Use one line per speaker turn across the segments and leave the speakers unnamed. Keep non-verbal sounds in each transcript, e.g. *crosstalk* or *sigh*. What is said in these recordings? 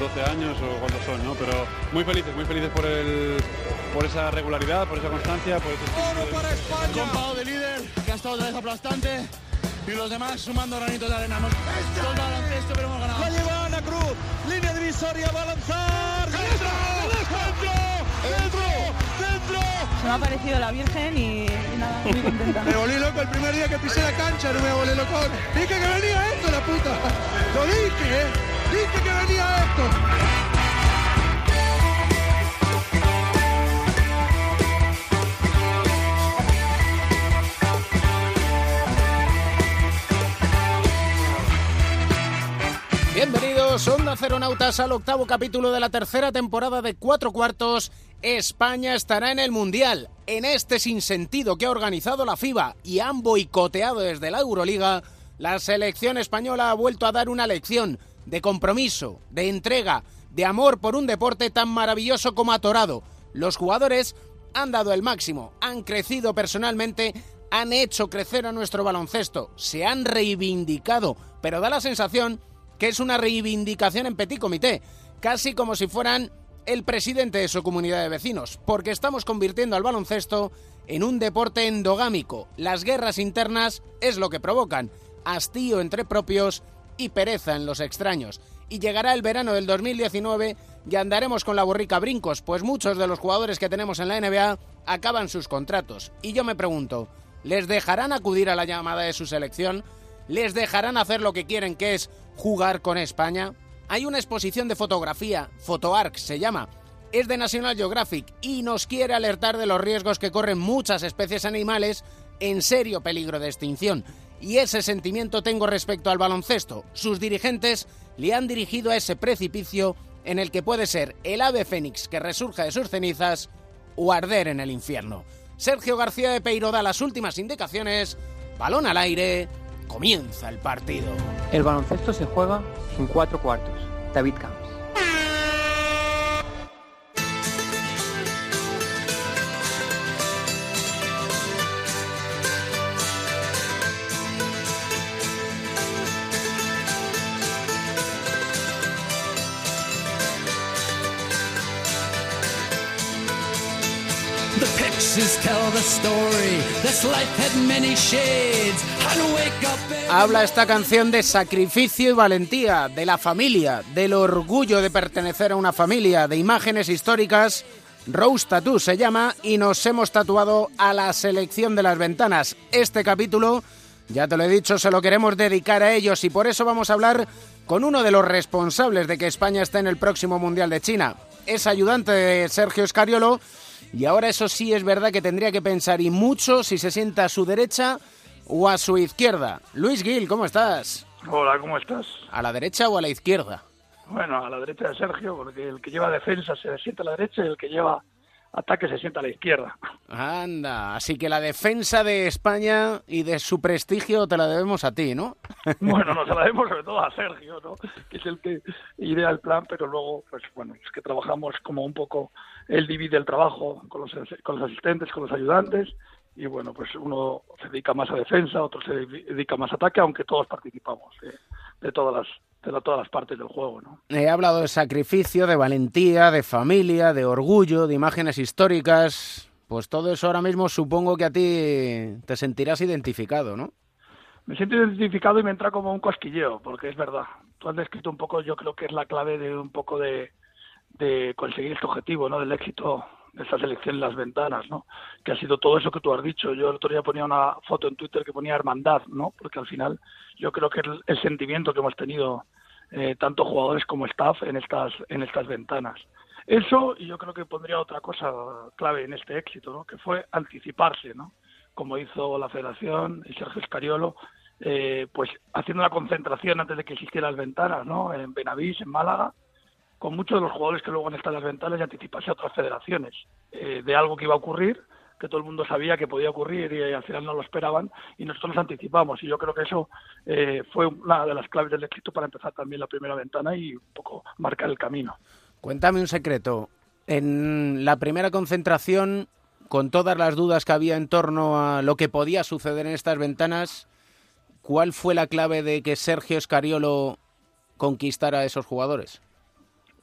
12 años o cuántos son, ¿no? Pero muy felices, muy felices por el por esa regularidad, por esa constancia, por ese
¡Oro para España! de líder, que ha estado otra vez aplastante y los demás sumando granitos de arena. Hemos todo baloncesto, pero hemos ganado.
La lleva Ana Cruz, línea divisoria, va a lanzar.
¡Dentro! ¡Dentro! ¡Dentro! ¡Dentro!
Se me ha parecido la Virgen y, y nada, muy *laughs* contenta.
Me volví loco el primer día que pisé la cancha, no me volví loco. Dije que venía esto, la puta. Lo dije, ¿eh? Dije que venía esto.
Bienvenidos, Onda Ceronautas, al octavo capítulo de la tercera temporada de Cuatro Cuartos. España estará en el Mundial. En este sinsentido que ha organizado la FIBA y han boicoteado desde la Euroliga, la selección española ha vuelto a dar una lección de compromiso, de entrega, de amor por un deporte tan maravilloso como atorado. Los jugadores han dado el máximo, han crecido personalmente, han hecho crecer a nuestro baloncesto, se han reivindicado, pero da la sensación que es una reivindicación en petit comité, casi como si fueran el presidente de su comunidad de vecinos, porque estamos convirtiendo al baloncesto en un deporte endogámico. Las guerras internas es lo que provocan, hastío entre propios y pereza en los extraños. Y llegará el verano del 2019 y andaremos con la borrica brincos, pues muchos de los jugadores que tenemos en la NBA acaban sus contratos. Y yo me pregunto, ¿les dejarán acudir a la llamada de su selección? ¿Les dejarán hacer lo que quieren, que es jugar con España? Hay una exposición de fotografía, PhotoArc se llama, es de National Geographic y nos quiere alertar de los riesgos que corren muchas especies animales en serio peligro de extinción. Y ese sentimiento tengo respecto al baloncesto. Sus dirigentes le han dirigido a ese precipicio en el que puede ser el ave fénix que resurja de sus cenizas o arder en el infierno. Sergio García de Peiro da las últimas indicaciones, balón al aire, comienza el partido.
El baloncesto se juega en cuatro cuartos. David Camps.
Habla esta canción de sacrificio y valentía, de la familia, del orgullo de pertenecer a una familia, de imágenes históricas. Rose Tattoo se llama y nos hemos tatuado a la selección de las ventanas. Este capítulo, ya te lo he dicho, se lo queremos dedicar a ellos y por eso vamos a hablar con uno de los responsables de que España esté en el próximo Mundial de China. Es ayudante de Sergio Escariolo y ahora eso sí es verdad que tendría que pensar y mucho si se sienta a su derecha o a su izquierda. Luis Gil, ¿cómo estás?
Hola, ¿cómo estás?
¿A la derecha o a la izquierda?
Bueno, a la derecha de Sergio, porque el que lleva defensa se sienta a la derecha y el que lleva ataque se sienta a la izquierda.
Anda, así que la defensa de España y de su prestigio te la debemos a ti, ¿no? *laughs*
Bueno, nos la debemos sobre todo a Sergio, ¿no? Que es el que idea el plan, pero luego, pues bueno, es que trabajamos como un poco, él divide el trabajo con los, con los asistentes, con los ayudantes, y bueno, pues uno se dedica más a defensa, otro se dedica más a ataque, aunque todos participamos de, de todas las de la- todas las partes del juego, ¿no?
He hablado de sacrificio, de valentía, de familia, de orgullo, de imágenes históricas. Pues todo eso ahora mismo supongo que a ti te sentirás identificado, ¿no?
Me siento identificado y me entra como un cosquilleo, porque es verdad. Tú has descrito un poco, yo creo que es la clave de un poco de, de conseguir este objetivo, ¿no? Del éxito de esta selección en las ventanas, ¿no? Que ha sido todo eso que tú has dicho. Yo el otro día ponía una foto en Twitter que ponía hermandad, ¿no? Porque al final yo creo que el, el sentimiento que hemos tenido eh, tanto jugadores como staff en estas en estas ventanas. Eso y yo creo que pondría otra cosa clave en este éxito, ¿no? Que fue anticiparse, ¿no? Como hizo la Federación y Sergio Escariolo, eh, pues haciendo una concentración antes de que existieran las ventanas, ¿no? En Benavís, en Málaga, con muchos de los jugadores que luego han estado en las ventanas y anticiparse a otras federaciones eh, de algo que iba a ocurrir, que todo el mundo sabía que podía ocurrir y, al final no lo esperaban y nosotros nos anticipamos y yo creo que eso eh, fue una de las claves del éxito para empezar también la primera ventana y un poco marcar el camino.
Cuéntame un secreto. En la primera concentración, con todas las dudas que había en torno a lo que podía suceder en estas ventanas, ¿cuál fue la clave de que Sergio Escariolo conquistar a esos jugadores?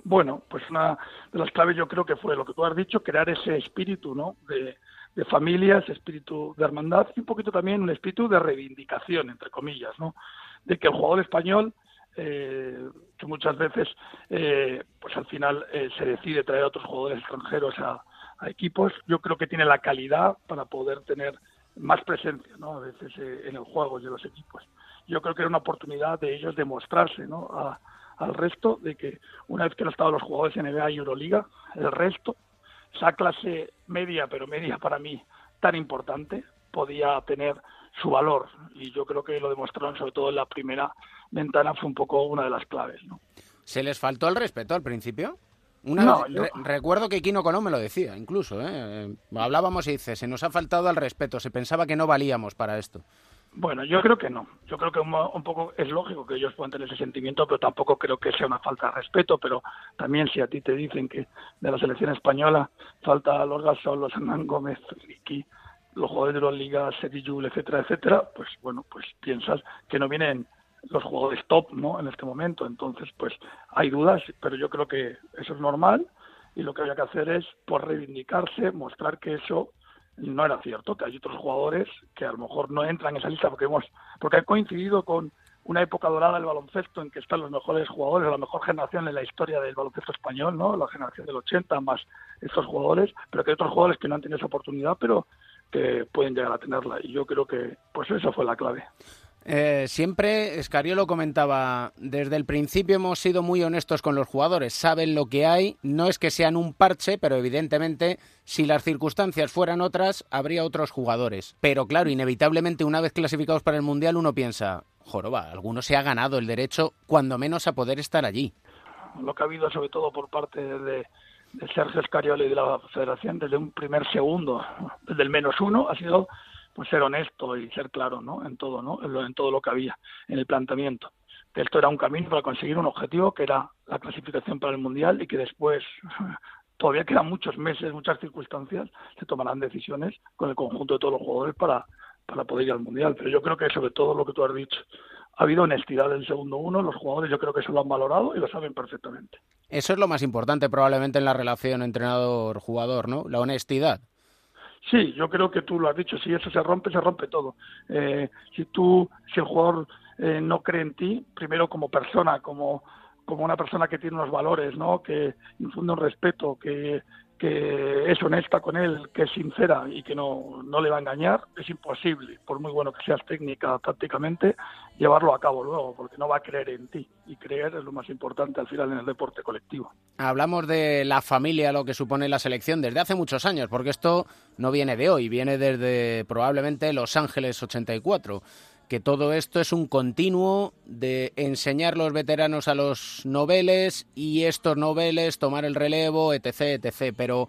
Bueno, pues una de las claves yo creo que fue lo que tú has dicho, crear ese espíritu, ¿no? De, de familia, ese espíritu de hermandad y un poquito también un espíritu de reivindicación, entre comillas, ¿no? De que el jugador español, eh, que muchas veces, eh, pues al final eh, se decide traer a otros jugadores extranjeros a, equipos, yo creo que tiene la calidad para poder tener más presencia, ¿no? A veces eh, en el juego en los equipos. Yo creo que era una oportunidad de ellos demostrarse, ¿no? A, al resto de que una vez que han estado los jugadores NBA y Euroliga, el resto, esa clase media, pero media para mí tan importante, podía tener su valor y yo creo que lo demostraron sobre todo en la primera ventana fue un poco una de las claves. ¿no?
¿Se les faltó el respeto al principio? Una no, vez, yo... re recuerdo que Kino Colón me lo decía, incluso. ¿eh? Hablábamos y dice, se nos ha faltado el respeto, se pensaba que no valíamos para esto.
Bueno, yo creo que no. Yo creo que un, un, poco es lógico que ellos puedan tener ese sentimiento, pero tampoco creo que sea una falta de respeto. Pero también si a ti te dicen que de la selección española falta los Gasol, los Hernán Gómez, Ricky, los jugadores de Euroliga, Seti Jul, etcétera, etcétera, pues bueno, pues piensas que no vienen los jugadores top, ¿no? En este momento. Entonces, pues hay dudas, pero yo creo que eso es normal y lo que había que hacer es por reivindicarse, mostrar que eso no era cierto, que hay otros jugadores que a lo mejor no entran en esa lista porque hemos porque ha coincidido con una época dorada del baloncesto en que están los mejores jugadores, la mejor generación en la historia del baloncesto español, ¿no? La generación del 80 más estos jugadores, pero que hay otros jugadores que no han tenido esa oportunidad, pero que pueden llegar a tenerla y yo creo que pues eso fue la clave.
Eh, siempre Escariolo comentaba, desde el principio hemos sido muy honestos con los jugadores, saben lo que hay, no es que sean un parche, pero evidentemente si las circunstancias fueran otras, habría otros jugadores. Pero claro, inevitablemente una vez clasificados para el Mundial uno piensa, joroba, alguno se ha ganado el derecho cuando menos a poder estar allí.
Lo que ha habido sobre todo por parte de, Sergio Escariolo y de la Federación desde un primer segundo, desde el menos uno, ha sido pues ser honesto y ser claro ¿no? en todo no en todo lo que había en el planteamiento. Esto era un camino para conseguir un objetivo que era la clasificación para el mundial y que después *laughs* todavía quedan muchos meses muchas circunstancias se tomarán decisiones con el conjunto de todos los jugadores para para poder ir al mundial. Pero yo creo que sobre todo lo que tú has dicho ha habido honestidad del segundo uno los jugadores yo creo que eso lo han valorado y lo saben perfectamente.
Eso es lo más importante probablemente en la relación entrenador jugador no la honestidad
Sí, yo creo que tú lo has dicho, si eso se rompe, se rompe todo. Eh, si tú, si el jugador eh, no cree en ti, primero como persona, como, como una persona que tiene unos valores, ¿no? que infunde un respeto, que, que es honesta con él, que es sincera y que no, no le va a engañar, es imposible, por muy bueno que seas técnica, tácticamente, llevarlo a cabo luego, porque no va a creer en ti. Y creer es lo más importante al final en el deporte colectivo.
Hablamos de la familia, lo que supone la selección desde hace muchos años, porque esto no viene de hoy, viene desde probablemente Los Ángeles 84 que todo esto es un continuo de enseñar los veteranos a los noveles y estos noveles tomar el relevo, etc., etc. Pero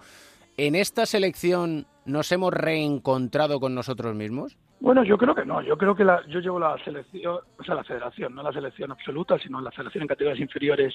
¿en esta selección nos hemos reencontrado con nosotros mismos?
Bueno, yo creo que no. Yo creo que la, yo llevo la selección, o sea, la federación, no la selección absoluta, sino la selección en categorías inferiores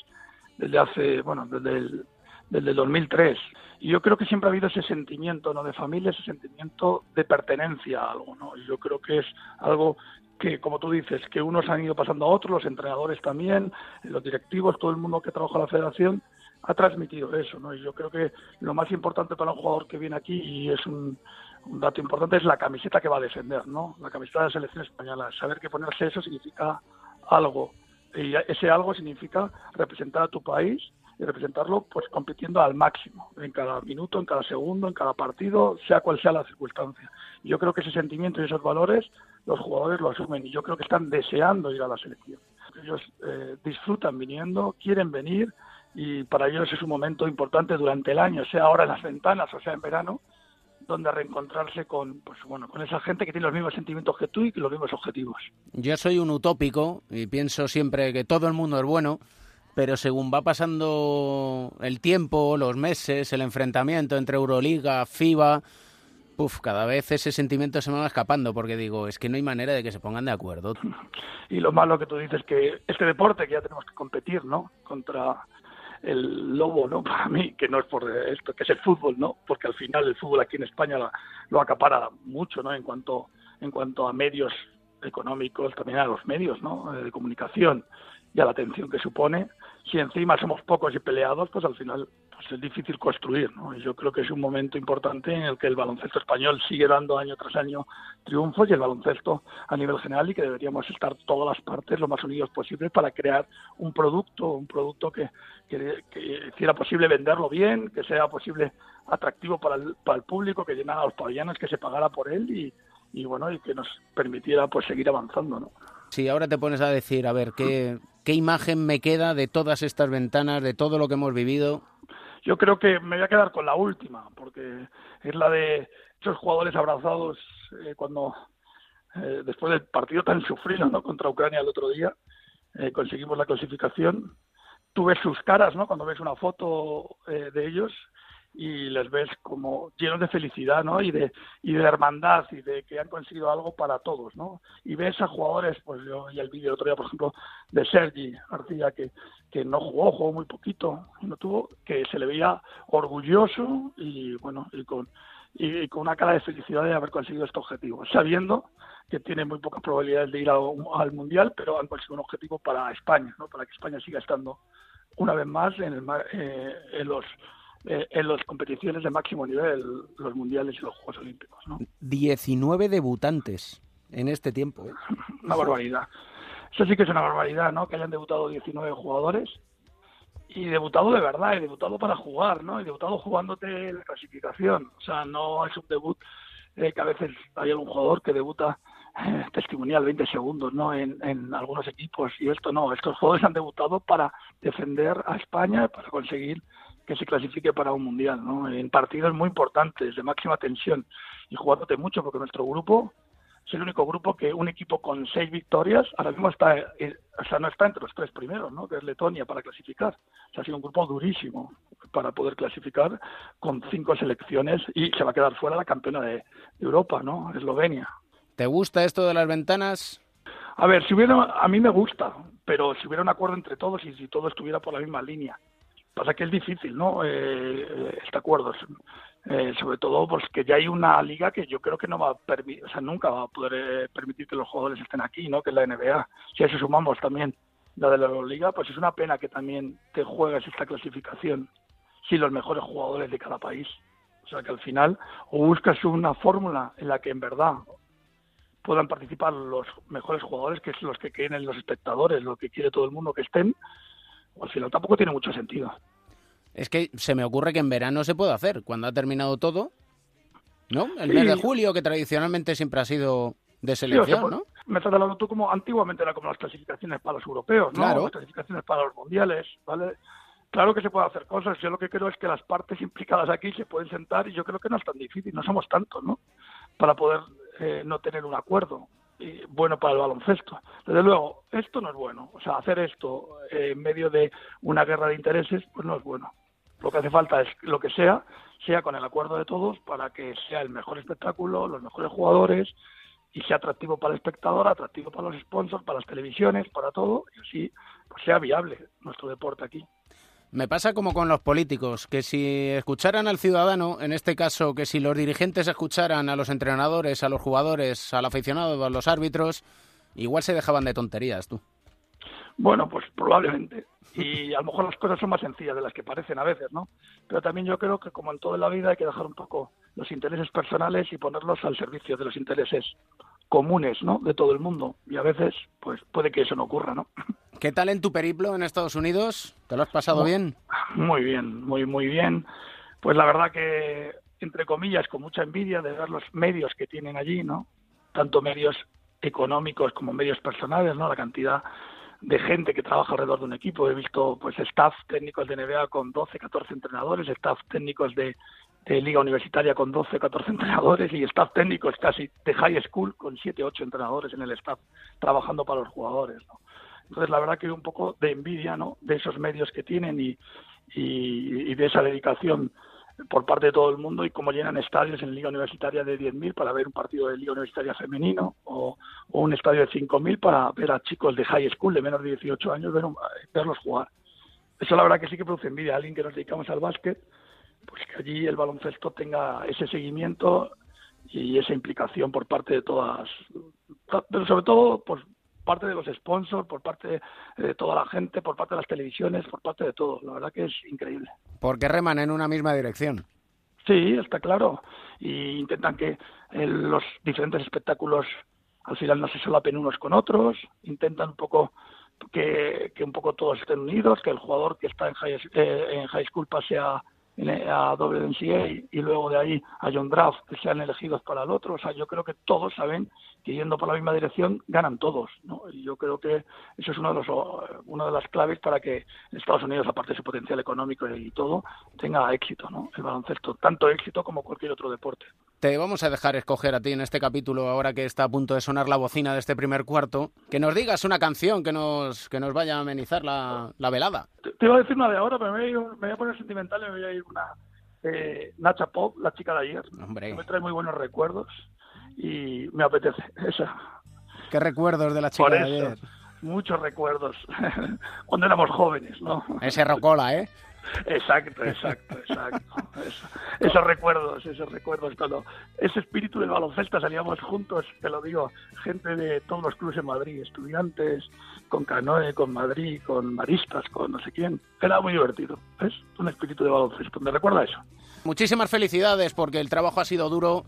desde hace, bueno, desde el, desde el 2003. Y yo creo que siempre ha habido ese sentimiento, ¿no? De familia, ese sentimiento de pertenencia a algo, ¿no? Yo creo que es algo que, como tú dices, que unos han ido pasando a otros, los entrenadores también, los directivos, todo el mundo que trabaja en la federación ha transmitido eso, ¿no? Y yo creo que lo más importante para un jugador que viene aquí, y es un, un dato importante, es la camiseta que va a defender, ¿no? La camiseta de la selección española. Saber que ponerse eso significa algo. Y ese algo significa representar a tu país y representarlo pues compitiendo al máximo en cada minuto, en cada segundo, en cada partido, sea cual sea la circunstancia. Yo creo que ese sentimiento y esos valores los jugadores lo asumen y yo creo que están deseando ir a la selección. Ellos eh, disfrutan viniendo, quieren venir y para ellos es un momento importante durante el año, sea ahora en las ventanas o sea en verano, donde reencontrarse con pues bueno con esa gente que tiene los mismos sentimientos que tú y los mismos objetivos.
Yo soy un utópico y pienso siempre que todo el mundo es bueno, pero según va pasando el tiempo, los meses, el enfrentamiento entre Euroliga, FIBA, Uf, cada vez ese sentimiento se me va escapando porque digo, es que no hay manera de que se pongan de acuerdo.
Y lo malo que tú dices que este deporte que ya tenemos que competir, ¿no? Contra el lobo, ¿no? *laughs* Para mí, que no es por esto, que es el fútbol, ¿no? Porque al final el fútbol aquí en España lo, lo acapara mucho, ¿no? En cuanto en cuanto a medios económicos, también a los medios, ¿no? De comunicación y a la atención que supone. Si encima somos pocos y peleados, pues al final pues es difícil construir. ¿no? Yo creo que es un momento importante en el que el baloncesto español sigue dando año tras año triunfos y el baloncesto a nivel general y que deberíamos estar todas las partes lo más unidos posible para crear un producto, un producto que, que, que hiciera posible venderlo bien, que sea posible atractivo para el, para el público, que llenara los pabellones, que se pagara por él y, y bueno y que nos permitiera pues seguir avanzando, ¿no?
Si ahora te pones a decir, a ver, ¿qué, ¿qué imagen me queda de todas estas ventanas, de todo lo que hemos vivido?
Yo creo que me voy a quedar con la última, porque es la de esos jugadores abrazados eh, cuando, eh, después del partido tan sufrido ¿no? contra Ucrania el otro día, eh, conseguimos la clasificación. Tú ves sus caras, ¿no? Cuando ves una foto de ellos y les ves como llenos de felicidad, ¿no? Y de, y de hermandad y de que han conseguido algo para todos, ¿no? Y ves a jugadores, pues yo y el vídeo el otro día, por ejemplo, de Sergi Arcilla, que, que no jugó, jugó muy poquito, no tuvo, que se le veía orgulloso y, bueno, y con, y, con una cara de felicidad de haber conseguido este objetivo, sabiendo que tiene muy pocas probabilidades de ir a, al Mundial, pero han conseguido un objetivo para España, ¿no? Para que España siga estando una vez más en, el, eh, en los eh, en las competiciones de máximo nivel, los mundiales y los Juegos Olímpicos. ¿no?
19 debutantes en este tiempo. ¿eh? *laughs*
Una barbaridad. Eso sí que es una barbaridad, ¿no? Que hayan debutado 19 jugadores y debutado de verdad, y debutado para jugar, ¿no? Y debutado jugándote la clasificación. O sea, no es un debut eh, que a veces hay algún jugador que debuta eh, testimonial 20 segundos, ¿no? En, en algunos equipos y esto no. Estos jugadores han debutado para defender a España, para conseguir que se clasifique para un mundial, ¿no? En partidos muy importantes, de máxima tensión y jugándote mucho, porque nuestro grupo es el único grupo que un equipo con seis victorias ahora mismo está, eh, o sea, no está entre los tres primeros, ¿no? Que es Letonia para clasificar. O sea, ha sido un grupo durísimo para poder clasificar con cinco selecciones y se va a quedar fuera la campeona de, de Europa, ¿no? Eslovenia.
¿Te gusta esto de las ventanas?
A ver, si hubiera, a mí me gusta, pero si hubiera un acuerdo entre todos y si todo estuviera por la misma línea. Pasa que es difícil, ¿no? Eh, este acuerdo. Eh, sobre todo, pues que ya hay una liga que yo creo que no va a permitir, o sea, nunca va a poder eh, permitir que los jugadores estén aquí, ¿no? Que es la NBA. Si a eso sumamos también la de la Euroliga, pues es una pena que también te juegues esta clasificación sin los mejores jugadores de cada país. O sea, que al final o buscas una fórmula en la que en verdad puedan participar los mejores jugadores, que es los que quieren los espectadores, lo que quiere todo el mundo que estén, al final tampoco tiene mucho sentido.
Es que se me ocurre que en verano se puede hacer, cuando ha terminado todo, ¿no? El
Sí.
mes de julio, que tradicionalmente siempre ha sido de
Sí, o sea,
selección,
pues,
¿no?
Me estás hablando tú como antiguamente era como las clasificaciones para los europeos, ¿no?
Claro.
Las clasificaciones para los mundiales, ¿vale? Claro que se puede hacer cosas. Yo lo que creo es que las partes implicadas aquí se pueden sentar y yo creo que no es tan difícil, no somos tantos, ¿no? Para poder eh, no tener un acuerdo y bueno para el baloncesto. Desde luego, esto no es bueno. O sea, hacer esto eh, en medio de una guerra de intereses, pues no es bueno. Lo que hace falta es lo que sea, sea con el acuerdo de todos para que sea el mejor espectáculo, los mejores jugadores y sea atractivo para el espectador, atractivo para los sponsors, para las televisiones, para todo, y así pues, sea viable nuestro deporte aquí.
Me pasa como con los políticos, que si escucharan al ciudadano, en este caso, que si los dirigentes escucharan a los entrenadores, a los jugadores, al aficionado, a los árbitros, igual se dejaban de tonterías, tú.
Bueno, pues probablemente. Y a lo mejor las cosas son más sencillas de las que parecen a veces, ¿no? Pero también yo creo que como en toda la vida hay que dejar un poco los intereses personales y ponerlos al servicio de los intereses comunes, ¿no? De todo el mundo. Y a veces, pues puede que eso no ocurra, ¿no?
¿Qué tal en tu periplo en Estados Unidos? ¿Te lo has pasado bien?
Muy bien, muy, muy bien. Pues la verdad que, entre comillas, con mucha envidia de ver los medios que tienen allí, ¿no? Tanto medios económicos como medios personales, ¿no? La cantidad de gente que trabaja alrededor de un equipo. He visto, pues, staff técnicos de NBA con 12, 14 entrenadores, staff técnicos de, de liga universitaria con 12, 14 entrenadores y staff técnicos casi de high school con 7, 8 entrenadores en el staff trabajando para los jugadores, ¿no? Entonces, la verdad que un poco de envidia, ¿no? De esos medios que tienen y, y, y de esa dedicación por parte de todo el mundo y cómo llenan estadios en Liga Universitaria de 10.000 para ver un partido de Liga Universitaria femenino o, o un estadio de 5.000 para ver a chicos de high school de menos de 18 años ver un- verlos jugar. Eso la verdad que sí que produce envidia a alguien que nos dedicamos al básquet, pues que allí el baloncesto tenga ese seguimiento y esa implicación por parte de todas, pero sobre todo pues parte de los sponsors, por parte de toda la gente, por parte de las televisiones, por parte de todo. La verdad que es increíble.
Porque reman en una misma dirección.
Sí, está claro. Y intentan que eh, los diferentes espectáculos al final no se solapen unos con otros, intentan un poco que, que un poco todos estén unidos, que el jugador que está en high, eh, en high school pase a, a WNCA y luego de ahí a John Draft, que sean elegidos para el otro. O sea, yo creo que todos saben que yendo por la misma dirección ganan todos. ¿no? Y yo creo que eso es uno de los, una de las claves para que Estados Unidos, aparte de su potencial económico y todo, tenga éxito, ¿no? el baloncesto, tanto éxito como cualquier otro deporte.
Te vamos a dejar escoger a ti en este capítulo, ahora que está a punto de sonar la bocina de este primer cuarto, que nos digas una canción que nos, que nos vaya a amenizar la, la velada.
Te, iba a decir una de ahora, pero me voy, a, poner sentimental y me voy a ir una eh, Nacha Pop, la chica de ayer.
Hombre.
Me trae muy buenos recuerdos y me apetece esa.
¿Qué recuerdos de la chica de ayer?
Muchos recuerdos, *laughs* cuando éramos jóvenes, ¿no?
Ese rocola, ¿eh?
Exacto, exacto, exacto. esos recuerdos, esos recuerdos, todo. Ese espíritu del baloncesto, salíamos juntos, te lo digo, gente de todos los clubes en Madrid, estudiantes, con Canoe, con Madrid, con Maristas, con no sé quién. Era muy divertido, ¿ves? Un espíritu de baloncesto. ¿Me recuerda eso?
Muchísimas felicidades porque el trabajo ha sido duro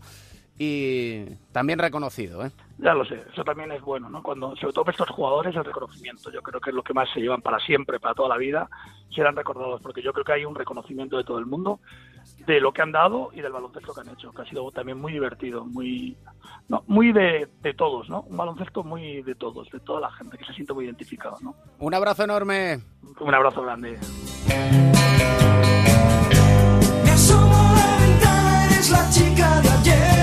y también reconocido, ¿eh?
Ya lo sé, eso también es bueno, ¿no? Cuando, sobre todo para estos jugadores, el reconocimiento. Yo creo que es lo que más se llevan para siempre, para toda la vida, serán recordados, porque yo creo que hay un reconocimiento de todo el mundo de lo que han dado y del baloncesto que han hecho, que ha sido también muy divertido, muy, no, muy de, de todos, ¿no? Un baloncesto muy de todos, de toda la gente que se siente muy identificado, ¿no?
Un abrazo enorme.
Un abrazo grande.
la chica de ayer.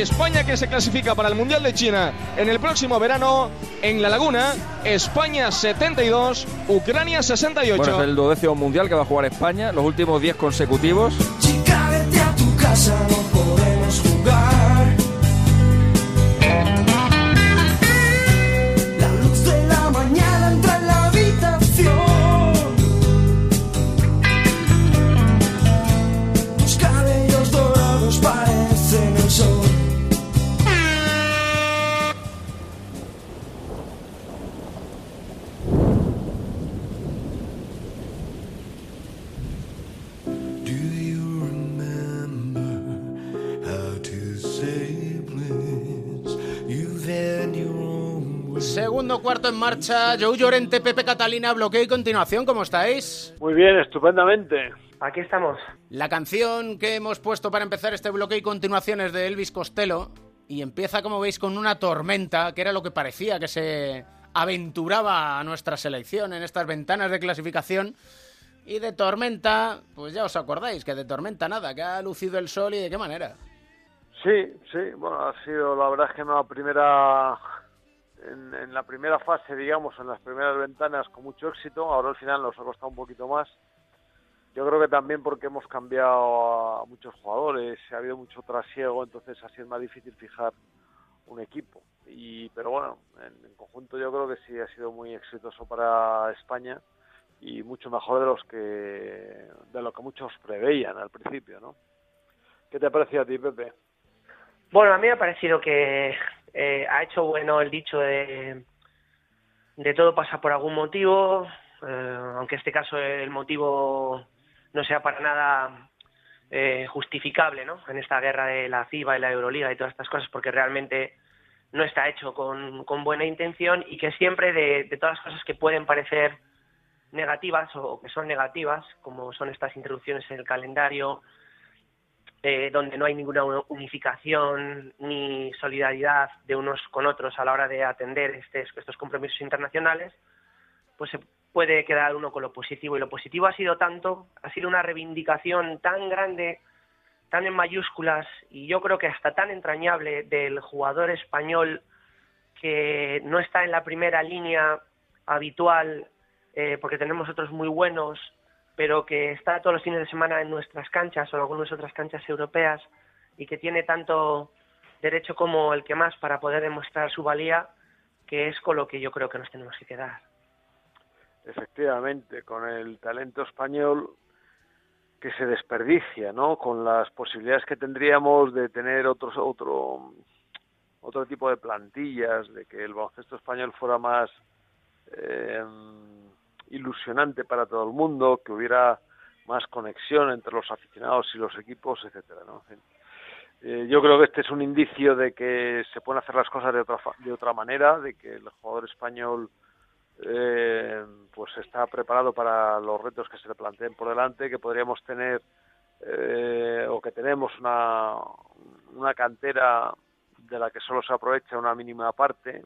España que se clasifica para el Mundial de China en el próximo verano en La Laguna. España 72, Ucrania 68.
Bueno, es el duodécimo mundial que va a jugar España, los últimos 10 consecutivos.
Chica, vete a tu casa,
cuarto en marcha. Joe Llorente, Pepe Catalina, bloqueo y continuación. ¿Cómo estáis?
Muy bien, estupendamente.
Aquí estamos.
La canción que hemos puesto para empezar este bloqueo y continuación es de Elvis Costello. Y empieza, como veis, con una tormenta, que era lo que parecía que se aventuraba a nuestra selección en estas ventanas de clasificación. Y de tormenta, pues ya os acordáis que de tormenta nada, que ha lucido el sol y de qué manera.
Sí, sí, bueno, ha sido la verdad es que en la primera en, en la primera fase, digamos, en las primeras ventanas con mucho éxito, ahora al final nos ha costado un poquito más. Yo creo que también porque hemos cambiado a muchos jugadores, ha habido mucho trasiego, entonces así es más difícil fijar un equipo. Y pero bueno, en, en conjunto yo creo que sí ha sido muy exitoso para España y mucho mejor de los que de lo que muchos preveían al principio, ¿no? ¿Qué te ha parecido a ti, Pepe?
Bueno, a mí me ha parecido que eh, ha hecho bueno el dicho de, de todo pasa por algún motivo, eh, aunque en este caso el motivo no sea para nada eh, justificable, ¿no? En esta guerra de la FIBA y la Euroliga y todas estas cosas, porque realmente no está hecho con, con buena intención y que siempre de, de todas las cosas que pueden parecer negativas o que son negativas, como son estas introducciones en el calendario, eh, donde no hay ninguna unificación ni solidaridad de unos con otros a la hora de atender este, estos compromisos internacionales, pues se puede quedar uno con lo positivo. Y lo positivo ha sido tanto, ha sido una reivindicación tan grande, tan en mayúsculas y yo creo que hasta tan entrañable del jugador español que no está en la primera línea habitual eh, porque tenemos otros muy buenos, pero que está todos los fines de semana en nuestras canchas o en algunas otras canchas europeas y que tiene tanto derecho como el que más para poder demostrar su valía, que es con lo que yo creo que nos tenemos que quedar.
Efectivamente, con el talento español que se desperdicia, ¿no? Con las posibilidades que tendríamos de tener otros otro otro tipo de plantillas, de que el baloncesto español fuera más eh, ilusionante para todo el mundo, que hubiera más conexión entre los aficionados y los equipos, etcétera, ¿no? Eh, yo creo que este es un indicio de que se pueden hacer las cosas de otra de otra manera, de que el jugador español eh, pues está preparado para los retos que se le planteen por delante, que podríamos tener eh, o que tenemos una, una cantera de la que solo se aprovecha una mínima parte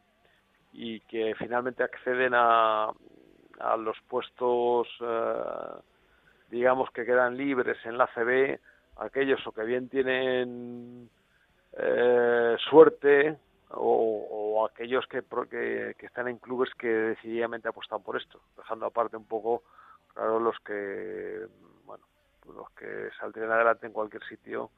y que finalmente acceden a, a los puestos eh, digamos que quedan libres en la CB aquellos o que bien tienen eh, suerte o, aquellos que, que, que están en clubes que decididamente apuestan por esto, dejando aparte un poco, claro, los que, bueno, los que saldrían adelante en cualquier sitio,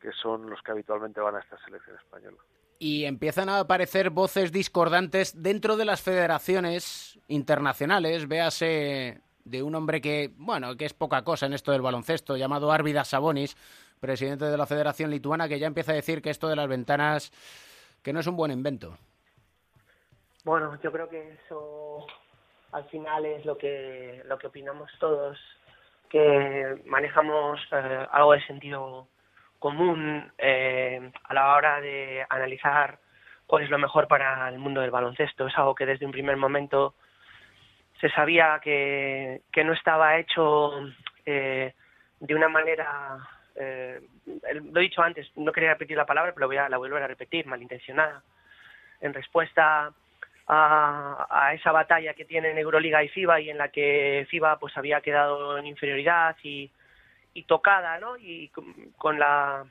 que son los que habitualmente van a esta selección española.
Y empiezan a aparecer voces discordantes dentro de las federaciones internacionales. Véase de un hombre que, bueno, que es poca cosa en esto del baloncesto, llamado Arvidas Sabonis, presidente de la Federación Lituana, que ya empieza a decir que esto de las ventanas, que no es un buen invento.
Bueno, yo creo que eso al final es lo que lo que opinamos todos, que manejamos eh, algo de sentido común eh, a la hora de analizar cuál es lo mejor para el mundo del baloncesto. Es algo que desde un primer momento se sabía que, que no estaba hecho eh, de una manera, eh, lo he dicho antes, no quería repetir la palabra, pero voy a, la vuelvo a repetir, malintencionada, en respuesta a, a esa batalla que tienen Euroliga y FIBA y en la que FIBA pues había quedado en inferioridad y, y tocada, ¿no? Y con, la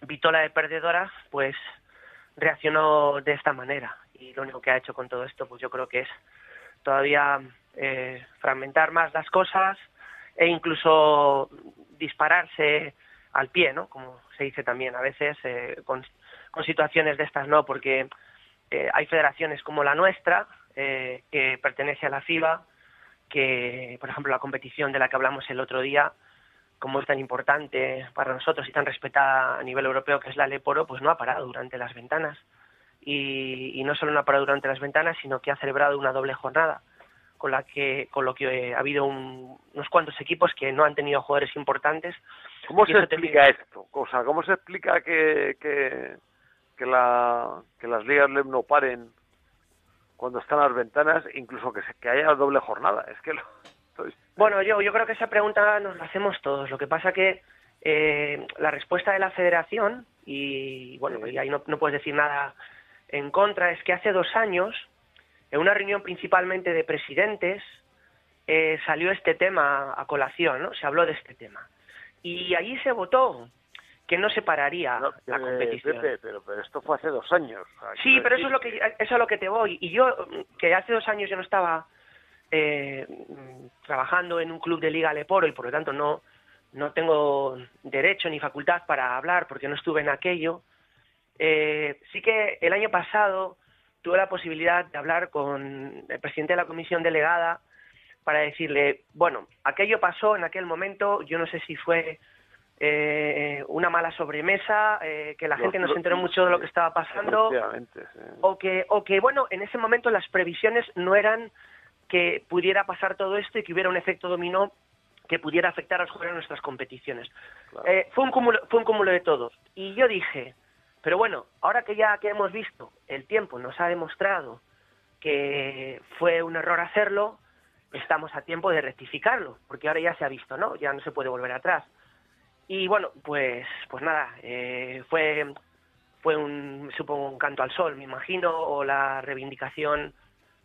vitola de perdedora, pues reaccionó de esta manera. Y lo único que ha hecho con todo esto, pues yo creo que es todavía eh, fragmentar más las cosas e incluso dispararse al pie, ¿no? Como se dice también a veces eh, con, con situaciones de estas, ¿no? Porque eh, hay federaciones como la nuestra, eh, que pertenece a la FIBA, que, por ejemplo, la competición de la que hablamos el otro día, como es tan importante para nosotros y tan respetada a nivel europeo que es la Leporo, pues no ha parado durante las ventanas. Y, y no solo no ha parado durante las ventanas, sino que ha celebrado una doble jornada, con la que con lo que eh, ha habido un- unos cuantos equipos que no han tenido jugadores importantes.
¿Cómo se
te-
explica esto? O sea, ¿cómo se explica que, que, que, la, que las ligas LEM no paren cuando están las ventanas, incluso que, se- que haya doble jornada? Es que lo,
Bueno, yo, yo creo que esa pregunta nos la hacemos todos. Lo que pasa que eh, la respuesta de la federación, y bueno, y ahí no, no puedes decir nada en contra, es que hace dos años, en una reunión principalmente de presidentes, eh, salió este tema a colación, ¿no? Se habló de este tema. Y allí se votó que no se pararía la
Eh,
competición.
Pepe, pero, pero esto fue hace dos años. O sea,
Sí, pero eso es lo que eso es a lo que te voy. Y yo que hace dos años yo no estaba eh, mm, trabajando en un club de Liga Leporo y por lo tanto no no tengo derecho ni facultad para hablar porque no estuve en aquello. Eh, sí que el año pasado tuve la posibilidad de hablar con el presidente de la comisión delegada para decirle, bueno, aquello pasó en aquel momento, yo no sé si fue eh, una mala sobremesa, eh, que la
Los-
gente no se
los-
enteró mucho de lo que estaba pasando,
sí.
o que, o que, bueno, en ese momento las previsiones no eran que pudiera pasar todo esto y que hubiera un efecto dominó que pudiera afectar a los jugadores en nuestras competiciones. Eh, fue, un cúmulo, fue un cúmulo de todo. Y yo dije, pero bueno, ahora que ya que hemos visto, el tiempo nos ha demostrado que fue un error hacerlo, estamos a tiempo de rectificarlo, porque ahora ya se ha visto, ¿no? Ya no se puede volver atrás. Y bueno, pues, pues nada, eh, fue, fue un, supongo, un canto al sol, me imagino, o la reivindicación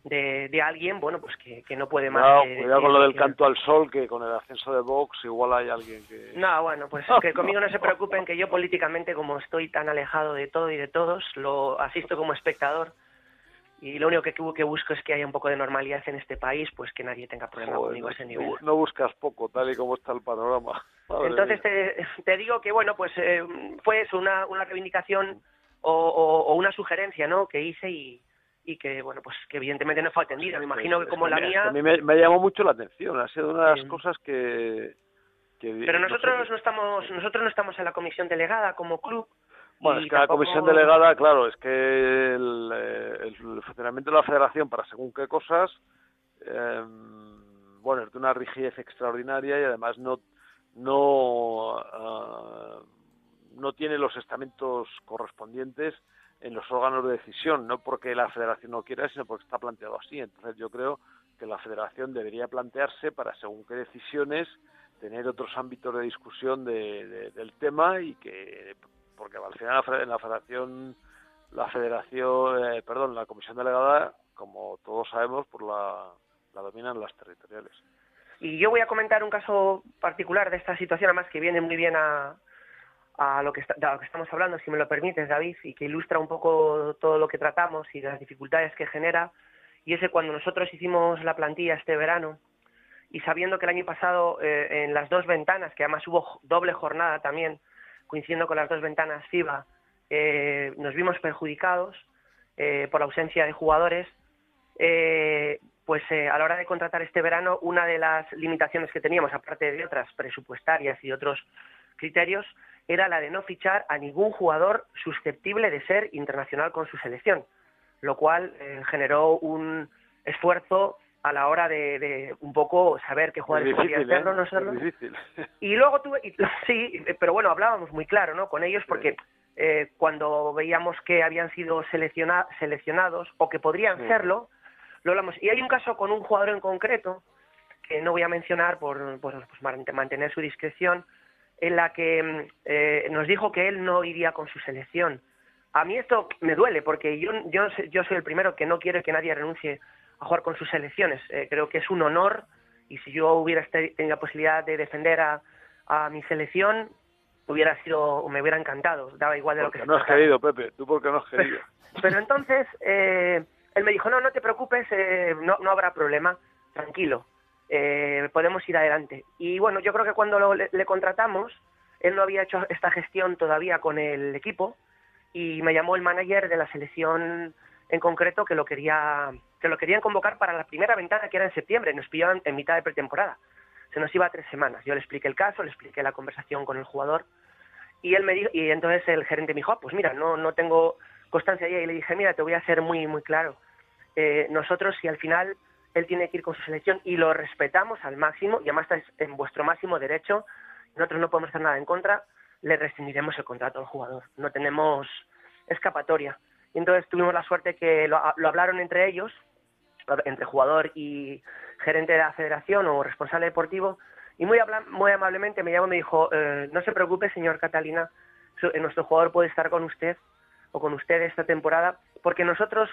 de, de alguien, bueno, pues que, que no puede más.
Cuidado,
que-
cuidado
que-
con lo del canto al sol, que con el ascenso de Vox igual hay alguien que...
No, bueno, pues *laughs* que conmigo no se preocupen que yo políticamente, como estoy tan alejado de todo y de todos, lo asisto como espectador y lo único que, que busco es que haya un poco de normalidad en este país, pues que nadie tenga problema
Joder,
conmigo a ese nivel.
no, buscas poco, tal y como está el panorama. *laughs* Madre
Entonces te, te digo que, bueno, pues eh, fue eso, una, una reivindicación o, o- o una sugerencia, ¿no?, que hice y, y que, bueno, pues que evidentemente no fue atendida. Me imagino que
Es
como la mía...
a mí me, me llamó mucho la atención. Ha sido una de las cosas que, que-
Pero
no sé-
nosotros no estamos nosotros no estamos en la comisión delegada como club.
Bueno, es que la comisión delegada, claro, es que el, eh, el funcionamiento de la federación para según qué cosas, eh, bueno, es de una rigidez extraordinaria y además no no ah, no tiene los estamentos correspondientes en los órganos de decisión, no porque la federación no quiera, sino porque está planteado así. Entonces yo creo que la federación debería plantearse para según qué decisiones tener otros ámbitos de discusión de- de- del tema y que porque al final la federación la federación eh, perdón la comisión delegada como todos sabemos por la, la dominan las territoriales
Y yo voy a comentar un caso particular de esta situación, además que viene muy bien a, a lo, que está- de lo que estamos hablando, si me lo permites, David, y que ilustra un poco todo lo que tratamos y las dificultades que genera. Y ese cuando nosotros hicimos la plantilla este verano, y sabiendo que el año pasado eh, en las dos ventanas, que además hubo doble jornada también, coincidiendo con las dos ventanas FIBA, eh, nos vimos perjudicados eh, por la ausencia de jugadores, eh, pues eh, a la hora de contratar este verano, una de las limitaciones que teníamos, aparte de otras presupuestarias y otros criterios, era la de no fichar a ningún jugador susceptible de ser internacional con su selección, lo cual eh, generó un esfuerzo a la hora de, de un poco saber qué
es
jugadores podían
difícil, ¿eh?
serlo, no serlo. *laughs* Y luego tuve, y- *laughs* sí, pero bueno, hablábamos muy claro, ¿no? Con ellos porque eh, cuando veíamos que habían sido selecciona- seleccionados o que podrían
Sí.
serlo, lo hablamos. Y hay un caso con un jugador en concreto que no voy a mencionar por pues, man- mantener su discreción, en la que mm, eh, nos dijo que él no iría con su selección. A mí esto me duele porque yo, yo, yo soy el primero que no quiere que nadie renuncie a jugar con sus selecciones. Eh, creo que es un honor y si yo hubiera este- tenido la posibilidad de defender a, a mi selección, hubiera sido, me hubiera encantado, daba igual de lo que
no has querido Pepe tú porque no has querido *laughs*
Pero entonces, eh, él me dijo, no, no te preocupes, eh, no, no habrá problema, tranquilo, eh, podemos ir adelante. Y bueno, yo creo que cuando lo- le, le contratamos, él no había hecho esta gestión todavía con el equipo y me llamó el manager de la selección en concreto que lo quería que lo querían convocar para la primera ventana que era en septiembre, nos pillaban en mitad de pretemporada. Se nos iba a tres semanas. Yo le expliqué el caso, le expliqué la conversación con el jugador y él me dijo, y entonces el gerente me dijo, "Ah, pues mira, no, no tengo constancia ella. Y le dije, mira, te voy a hacer muy, muy claro. Eh, nosotros, si al final él tiene que ir con su selección y lo respetamos al máximo, y además está en vuestro máximo derecho, nosotros no podemos hacer nada en contra, le rescindiremos el contrato al jugador. No tenemos escapatoria. Y entonces tuvimos la suerte que lo, hablaron entre ellos, entre jugador y gerente de la federación o responsable deportivo, y muy, muy amablemente me llamó y me dijo, eh, no se preocupe, señor Catalina, eh, nuestro jugador puede estar con usted o con usted esta temporada, porque nosotros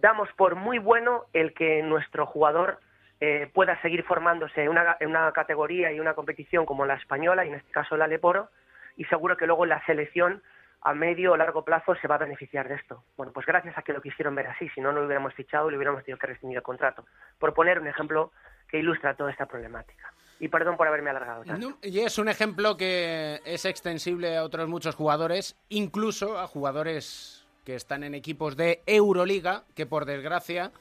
damos por muy bueno el que nuestro jugador eh, pueda seguir formándose en una, en una categoría y una competición como la española, y en este caso la Leporo, y seguro que luego la selección a medio o largo plazo se va a beneficiar de esto. Bueno, pues gracias a que lo quisieron ver así, si no, no lo hubiéramos fichado y le hubiéramos tenido que rescindir el contrato. Por poner un ejemplo que ilustra toda esta problemática. Y perdón por haberme alargado tanto.
Y es un ejemplo que es extensible a otros muchos jugadores, incluso a jugadores que están en equipos de Euroliga, que por desgracia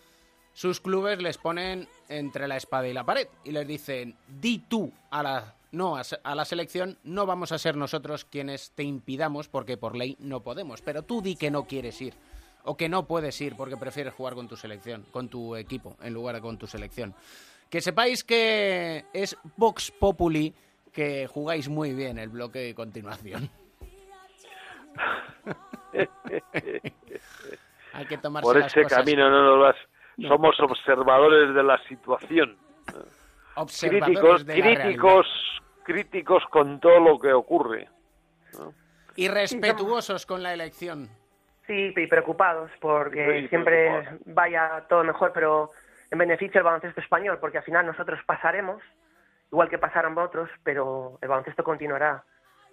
sus clubes les ponen entre la espada y la pared y les dicen, di tú a la, no, a, la selección, no vamos a ser nosotros quienes te impidamos porque por ley no podemos, pero tú di que no quieres ir o que no puedes ir porque prefieres jugar con tu selección, con tu equipo, en lugar de con tu selección. Que sepáis que es Vox Populi que jugáis muy bien el bloque de continuación. *laughs* *laughs* Hay que tomarse
por
las
ese
cosas-
camino no nos vas
No.
somos observadores de la situación
Observadores
críticos
de la
críticos críticos con todo lo que ocurre ¿no?
Y respetuosos con la elección.
Sí, y preocupados porque
Sí,
siempre
preocupados.
vaya todo mejor, pero en beneficio del baloncesto español, porque al final nosotros pasaremos, igual que pasaron otros, pero el baloncesto continuará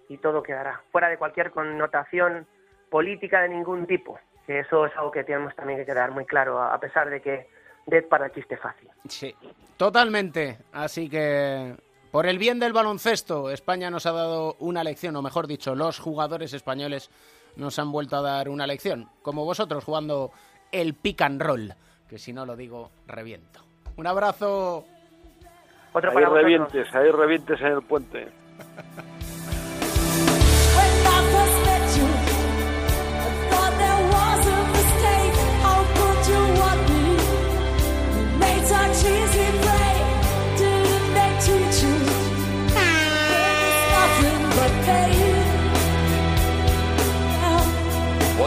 y todo quedará, fuera de cualquier connotación política de ningún tipo, que eso es algo que tenemos también que quedar muy claro, a pesar de que Dead para el chiste fácil.
Sí, totalmente. Así que, por el bien del baloncesto, España nos ha dado una lección, o mejor dicho, los jugadores españoles nos han vuelto a dar una lección, como vosotros jugando el pick and roll, que si no lo digo, reviento. Un abrazo.
Otro
ahí
para
revientes ahí revientes en el puente *laughs*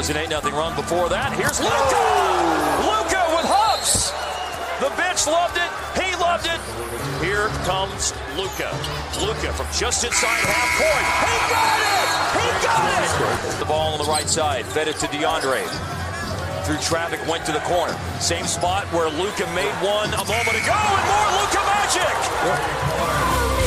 an 8-0 run before that. Here's Luca! Oh! Luca with hops! The bench loved it. He loved it. Here comes Luca. Luca from just inside half court. He got it! He got it! The ball on the right side. Fed it to DeAndre. Through traffic, went to the corner. Same spot where Luca made one a moment ago, and more Luca magic!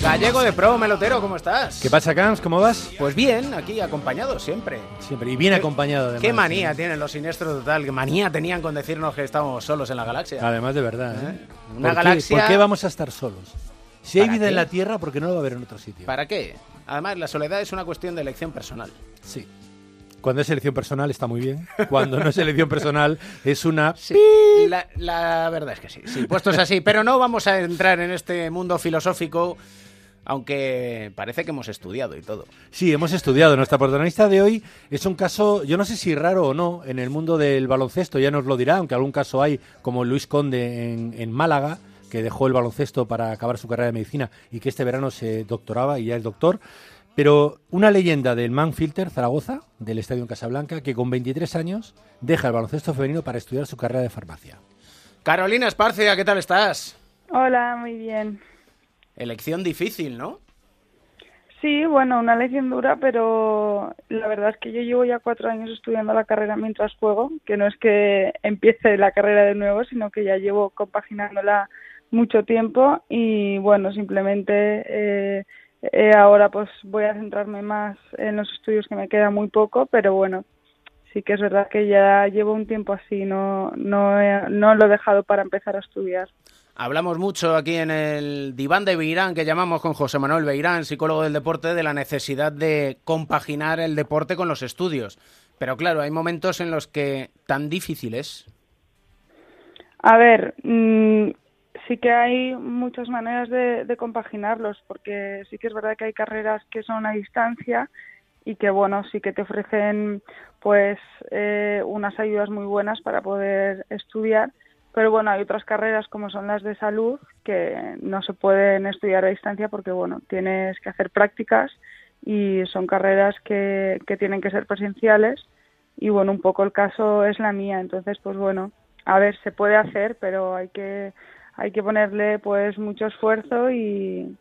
Gallego de pro, melotero, ¿cómo estás?
¿Qué pasa, Cams? ¿Cómo vas?
Pues bien, aquí acompañado siempre.
Siempre, y bien acompañado además.
Qué manía tienen los siniestros total, qué manía tenían con decirnos que estamos solos en la galaxia.
Además de verdad, ¿eh?
Una
¿Por qué-
galaxia-
¿Por qué vamos a estar solos? Si hay
¿Para
vida en
qué?
la Tierra, ¿por qué no lo va a haber en otro sitio?
¿Para qué? Además, la soledad es una cuestión de elección personal.
Sí. Cuando es elección personal está muy bien. Cuando no es elección personal es una... *laughs*
La, la verdad es que sí, sí, puestos así. Pero no vamos a entrar en este mundo filosófico, aunque parece que hemos estudiado y todo.
Sí, hemos estudiado. Nuestra protagonista de hoy es un caso, yo no sé si raro o no, en el mundo del baloncesto, ya nos lo dirá, aunque algún caso hay, como Luis Conde en, en Málaga, que dejó el baloncesto para acabar su carrera de medicina y que este verano se doctoraba y ya es doctor. Pero una leyenda del Manfilter, Zaragoza, del Estadio en Casablanca, que con 23 años deja el baloncesto femenino para estudiar su carrera de farmacia.
Carolina Esparcia, ¿qué tal estás?
Hola, muy bien.
Elección difícil, ¿no?
Sí, bueno, una lección dura, pero la verdad es que yo llevo ya cuatro años estudiando la carrera mientras juego, que no es que empiece la carrera de nuevo, sino que ya llevo compaginándola mucho tiempo y bueno, simplemente eh, eh, ahora pues voy a centrarme más en los estudios que me queda muy poco, pero bueno, sí que es verdad que ya llevo un tiempo así, no, no, he- no lo he dejado para empezar a estudiar.
Hablamos mucho aquí en el diván de Beirán, que llamamos con José Manuel Beirán, psicólogo del deporte, de la necesidad de compaginar el deporte con los estudios. Pero claro, hay momentos en los que tan difícil es.
A ver, mm, sí que hay muchas maneras de, de compaginarlos, porque sí que es verdad que hay carreras que son a distancia y que, bueno, sí que te ofrecen pues eh, unas ayudas muy buenas para poder estudiar, pero bueno, hay otras carreras como son las de salud que no se pueden estudiar a distancia porque, bueno, tienes que hacer prácticas y son carreras que, que tienen que ser presenciales. Y bueno, un poco el caso es la mía, entonces pues bueno, a ver, se puede hacer, pero hay que hay que ponerle pues mucho esfuerzo y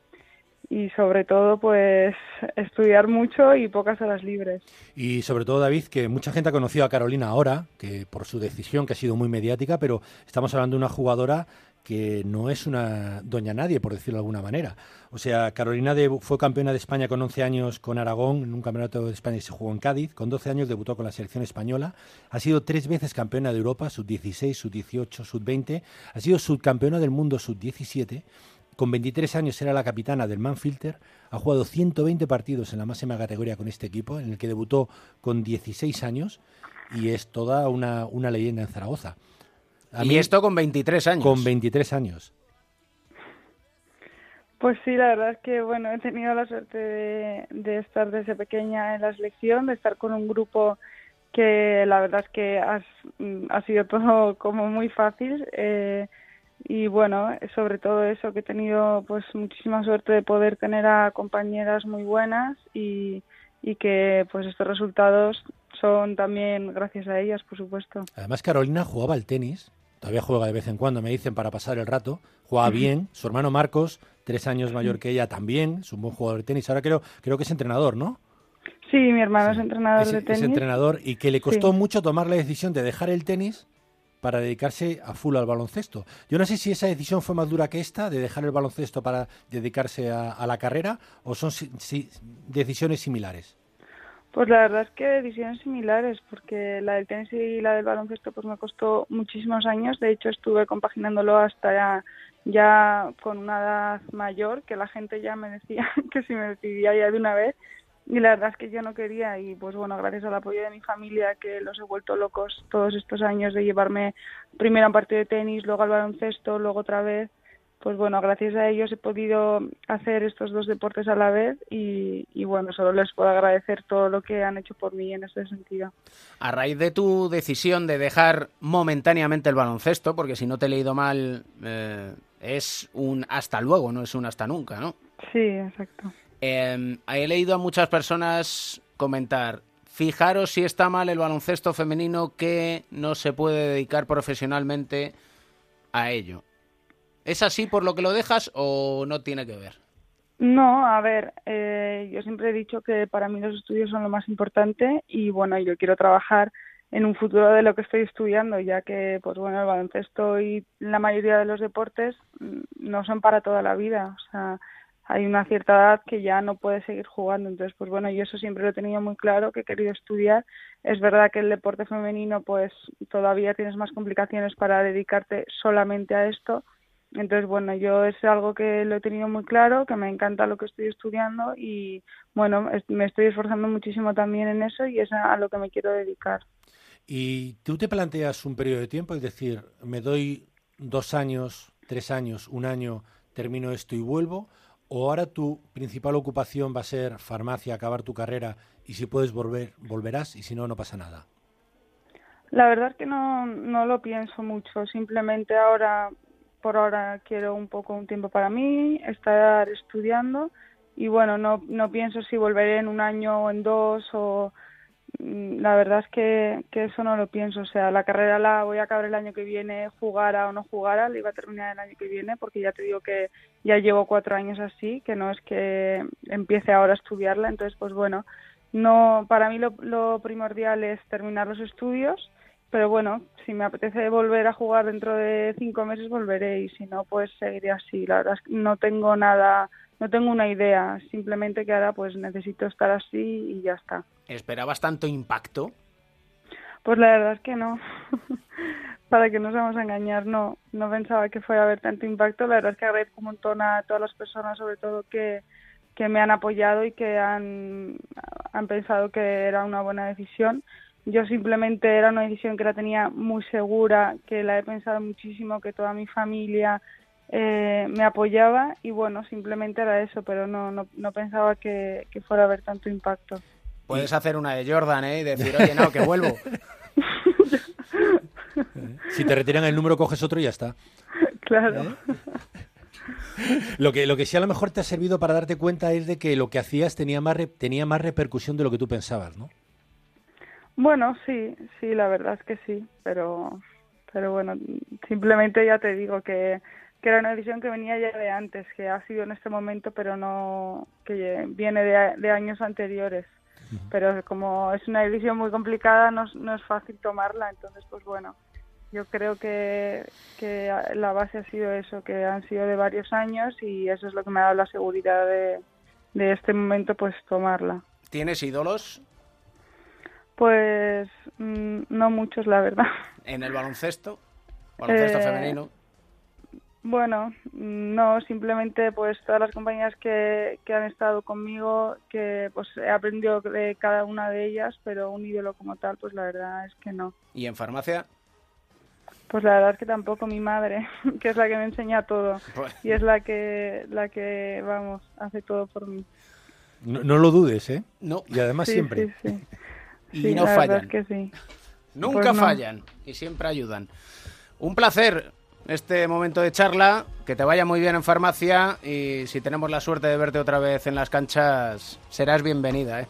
y sobre todo pues estudiar mucho y pocas horas libres.
Y sobre todo, David, que mucha gente ha conocido a Carolina ahora, que por su decisión, que ha sido muy mediática, pero estamos hablando de una jugadora que no es una doña nadie, por decirlo de alguna manera. O sea, Carolina de- fue campeona de España con 11 años con Aragón, en un campeonato de España que se jugó en Cádiz. Con 12 años debutó con la selección española. Ha sido tres veces campeona de Europa, sub-16, sub-18, sub-20. Ha sido subcampeona del mundo sub-17. Con 23 años era la capitana del Manfilter, ha jugado 120 partidos en la máxima categoría con este equipo, en el que debutó con 16 años y es toda una, una leyenda en Zaragoza. A
y
mí-
esto con 23 años.
Con 23 años.
Pues sí, la verdad es que bueno, he tenido la suerte de, de estar desde pequeña en la selección, de estar con un grupo que la verdad es que has- mm, ha sido todo como muy fácil eh, y bueno, sobre todo eso que he tenido pues muchísima suerte de poder tener a compañeras muy buenas y, y que pues estos resultados son también gracias a ellas, por supuesto.
Además, Carolina jugaba al tenis, todavía juega de vez en cuando, me dicen, para pasar el rato. Juega bien. Su hermano Marcos, tres años mayor que ella, también es un buen jugador de tenis. Ahora creo, creo que es entrenador, ¿no?
Sí, mi hermano es entrenador
es,
de
es
tenis.
entrenador y que le costó
Sí.
mucho tomar la decisión de dejar el tenis para dedicarse a full al baloncesto. Yo no sé si esa decisión fue más dura que esta, de dejar el baloncesto para dedicarse a, la carrera, o son si- si- decisiones similares.
Pues la verdad es que decisiones similares, porque la del tenis y la del baloncesto pues me costó muchísimos años. De hecho, estuve compaginándolo hasta ya, ya con una edad mayor, que la gente ya me decía *laughs* que si me decidía ya de una vez. Y la verdad es que yo no quería y pues bueno, gracias al apoyo de mi familia que los he vuelto locos todos estos años de llevarme primero a un partido de tenis, luego al baloncesto, luego otra vez, pues bueno, gracias a ellos he podido hacer estos dos deportes a la vez y, y bueno, solo les puedo agradecer todo lo que han hecho por mí en este sentido.
A raíz de tu decisión de dejar momentáneamente el baloncesto, porque si no te he leído mal, eh, es un hasta luego, no es un hasta nunca, ¿no?
Sí, exacto.
Eh, he leído a muchas personas comentar, fijaros si está mal el baloncesto femenino que no se puede dedicar profesionalmente a ello. ¿Es así por lo que lo dejas o no tiene que ver?
No, a ver, eh, yo siempre he dicho que para mí los estudios son lo más importante y bueno, yo quiero trabajar en un futuro de lo que estoy estudiando, ya que pues bueno, el baloncesto y la mayoría de los deportes mm, no son para toda la vida, o sea, hay una cierta edad que ya no puede seguir jugando. Entonces, pues bueno, yo eso siempre lo he tenido muy claro, que he querido estudiar. Es verdad que el deporte femenino, pues todavía tienes más complicaciones para dedicarte solamente a esto. Entonces, bueno, yo es algo que lo he tenido muy claro, que me encanta lo que estoy estudiando y, bueno, me estoy esforzando muchísimo también en eso y es a lo que me quiero dedicar.
¿Y tú te planteas un periodo de tiempo? Es decir, ¿me doy dos años, tres años, un año, termino esto y vuelvo? ¿O ahora tu principal ocupación va a ser farmacia, acabar tu carrera y si puedes volver, volverás y si no, no pasa nada?
La verdad es que no, no lo pienso mucho. Simplemente ahora, por ahora, quiero un poco un tiempo para mí, estar estudiando y bueno, no, no pienso si volveré en un año o en dos o la verdad es que, que, eso no lo pienso. O sea, la carrera la voy a acabar el año que viene, jugara o no jugara, la iba a terminar el año que viene, porque ya te digo que ya llevo cuatro años así, que no es que empiece ahora a estudiarla. Entonces, pues bueno, no para mí lo, lo primordial es terminar los estudios, pero bueno, si me apetece volver a jugar dentro de cinco meses, volveré y si no, pues seguiré así. La verdad es que no tengo nada no tengo una idea, simplemente que ahora pues necesito estar así y ya está.
¿Esperabas tanto impacto?
Pues la verdad es que no. *laughs* Para que no nos vamos a engañar, no. No pensaba que fuera a haber tanto impacto. La verdad es que agradezco un montón a todas las personas, sobre todo que, que me han apoyado y que han, han pensado que era una buena decisión. Yo simplemente era una decisión que la tenía muy segura, que la he pensado muchísimo, que toda mi familia, eh, me apoyaba y bueno, simplemente era eso, pero no, no, no pensaba que, fuera a haber tanto impacto.
Puedes hacer una de Jordan, ¿eh? Y decir, oye, no, que vuelvo. *laughs*
si te retiran el número, coges otro y ya está. *laughs*
Claro.
¿Eh? Lo que, lo que sí a lo mejor te ha servido para darte cuenta es de que lo que hacías tenía más, tenía más repercusión de lo que tú pensabas, ¿no?
Bueno, sí, sí, la verdad es que sí, pero, pero bueno, simplemente ya te digo que que era una decisión que venía ya de antes, que ha sido en este momento, pero no que viene de, años anteriores. Pero como es una decisión muy complicada, no, no, es fácil tomarla, entonces pues bueno, yo creo que, que la base ha sido eso, que han sido de varios años y eso es lo que me ha dado la seguridad de, de este momento, pues tomarla.
¿Tienes ídolos?
Pues mm, no muchos, la verdad.
¿En el baloncesto? *laughs* ¿Baloncesto
Eh,
femenino?
Bueno, no, simplemente pues todas las compañías que, que han estado conmigo, que pues he aprendido de cada una de ellas, pero un ídolo como tal, pues la verdad es que no.
¿Y en farmacia?
Pues la verdad es que tampoco mi madre, *laughs* que es la que me enseña todo y es la que, la que, vamos, hace todo por mí.
No, no lo dudes, ¿eh?
No.
Y además
Sí,
siempre.
sí, sí. *laughs*
Y
Sí,
no
la
fallan.
es que sí.
Nunca
Pues no.
fallan y siempre ayudan. Un placer este momento de charla, que te vaya muy bien en farmacia y si tenemos la suerte de verte otra vez en las canchas, serás bienvenida. ¿eh?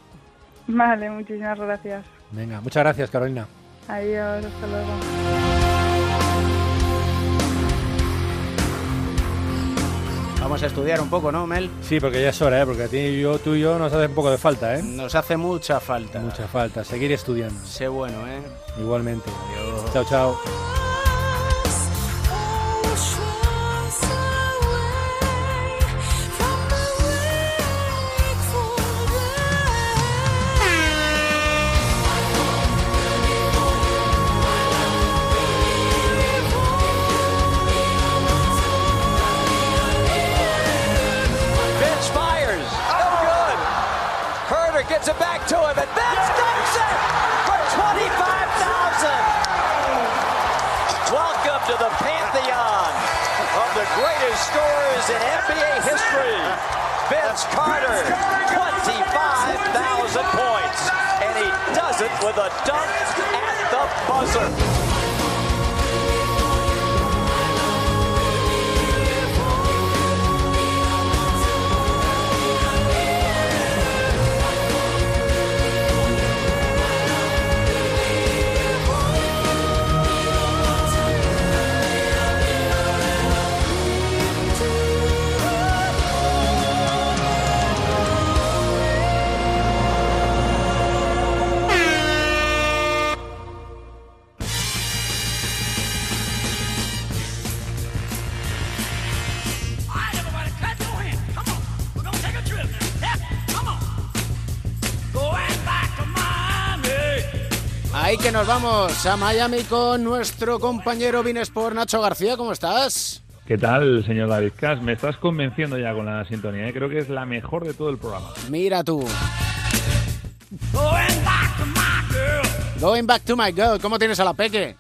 Vale, muchísimas gracias.
Venga, muchas gracias, Carolina.
Adiós, hasta luego.
Vamos a estudiar un poco, ¿no, Mel?
Sí, porque ya es hora, ¿eh? Porque a ti y yo, tú y yo nos hace un poco de falta, ¿eh?
Nos hace mucha falta.
Mucha falta. Seguir estudiando.
Sé bueno, ¿eh?
Igualmente. Chao, chao.
Nos vamos a Miami con nuestro compañero Vinesport Nacho García. ¿Cómo estás?
¿Qué tal, señor David Cas? Me estás convenciendo ya con la sintonía. ¿eh? Creo que es la mejor de todo el programa.
Mira tú. Going back to my girl. ¿Cómo tienes a la peque?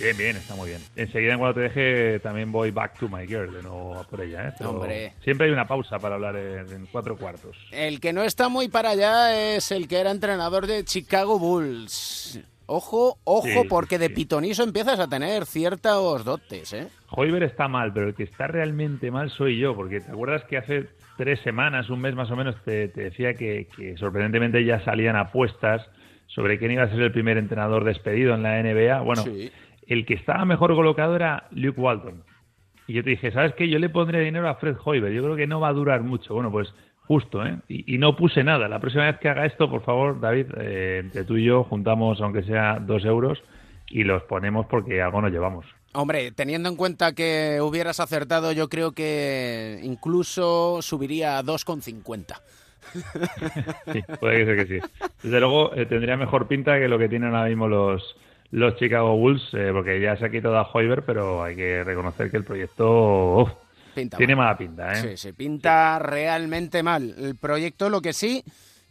Bien, bien, está muy bien. Enseguida, cuando te deje, también voy back to my girl, de nuevo por ella. ¿eh? Pero
Hombre.
Siempre hay una pausa para hablar en, en cuatro cuartos.
El que no está muy para allá es el que era entrenador de Chicago Bulls. Ojo, ojo,
Sí,
porque de pitoniso empiezas a tener ciertos dotes, ¿eh?
Hoiber está mal, pero el que está realmente mal soy yo, porque te acuerdas que hace tres semanas, un mes más o menos, te, te decía que, que sorprendentemente ya salían apuestas sobre quién iba a ser el primer entrenador despedido en la NBA. Bueno,
Sí.
el que estaba mejor colocado era Luke Walton. Y yo te dije, ¿sabes qué? Yo le pondré dinero a Fred Hoiber. Yo creo que no va a durar mucho. Bueno, pues justo, ¿eh? Y, y no puse nada. La próxima vez que haga esto, por favor, David, eh, entre tú y yo juntamos, aunque sea dos euros, y los ponemos porque algo nos llevamos.
Hombre, teniendo en cuenta que hubieras acertado, yo creo que incluso subiría a 2,50. *laughs*
Sí, puede ser que sí. Desde luego eh, tendría mejor pinta que lo que tienen ahora mismo los, los Chicago Bulls, eh, porque ya se ha quitado a Hoiber, pero hay que reconocer que el proyecto
Pinta
tiene
mal.
mala pinta. ¿eh?
Sí, sí, pinta realmente mal. El proyecto, lo que sí,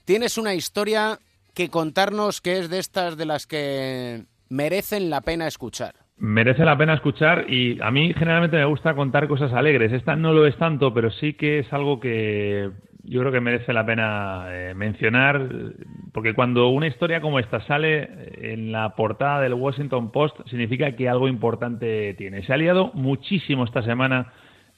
tienes una historia que contarnos que es de estas de las que merecen la pena escuchar.
Merece la pena escuchar y a mí generalmente me gusta contar cosas alegres. Esta no lo es tanto, pero sí que es algo que yo creo que merece la pena eh, mencionar, porque cuando una historia como esta sale en la portada del Washington Post, significa que algo importante tiene. Se ha liado muchísimo esta semana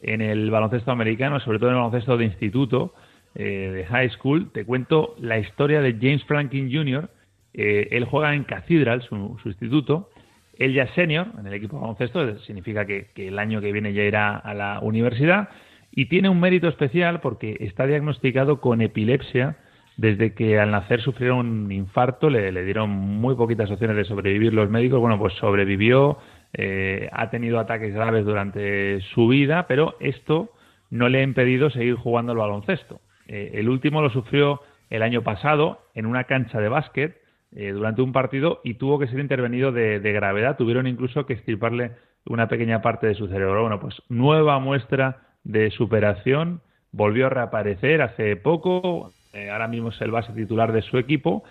en el baloncesto americano, sobre todo en el baloncesto de instituto, eh, de high school. Te cuento la historia de James Franklin Jr. Eh, él juega en Cathedral, su, su instituto. Él ya es senior en el equipo de baloncesto, significa que, el año que viene ya irá a la universidad y tiene un mérito especial porque está diagnosticado con epilepsia desde que al nacer sufrieron un infarto, le, le dieron muy poquitas opciones de sobrevivir los médicos. Bueno, pues sobrevivió, eh, ha tenido ataques graves durante su vida, pero esto no le ha impedido seguir jugando al baloncesto. Eh, el último lo sufrió el año pasado en una cancha de básquet eh, durante un partido y tuvo que ser intervenido de, gravedad. Tuvieron incluso que extirparle una pequeña parte de su cerebro. Bueno, pues nueva muestra de superación. Volvió a reaparecer hace poco. ahora mismo es el base titular de su equipo.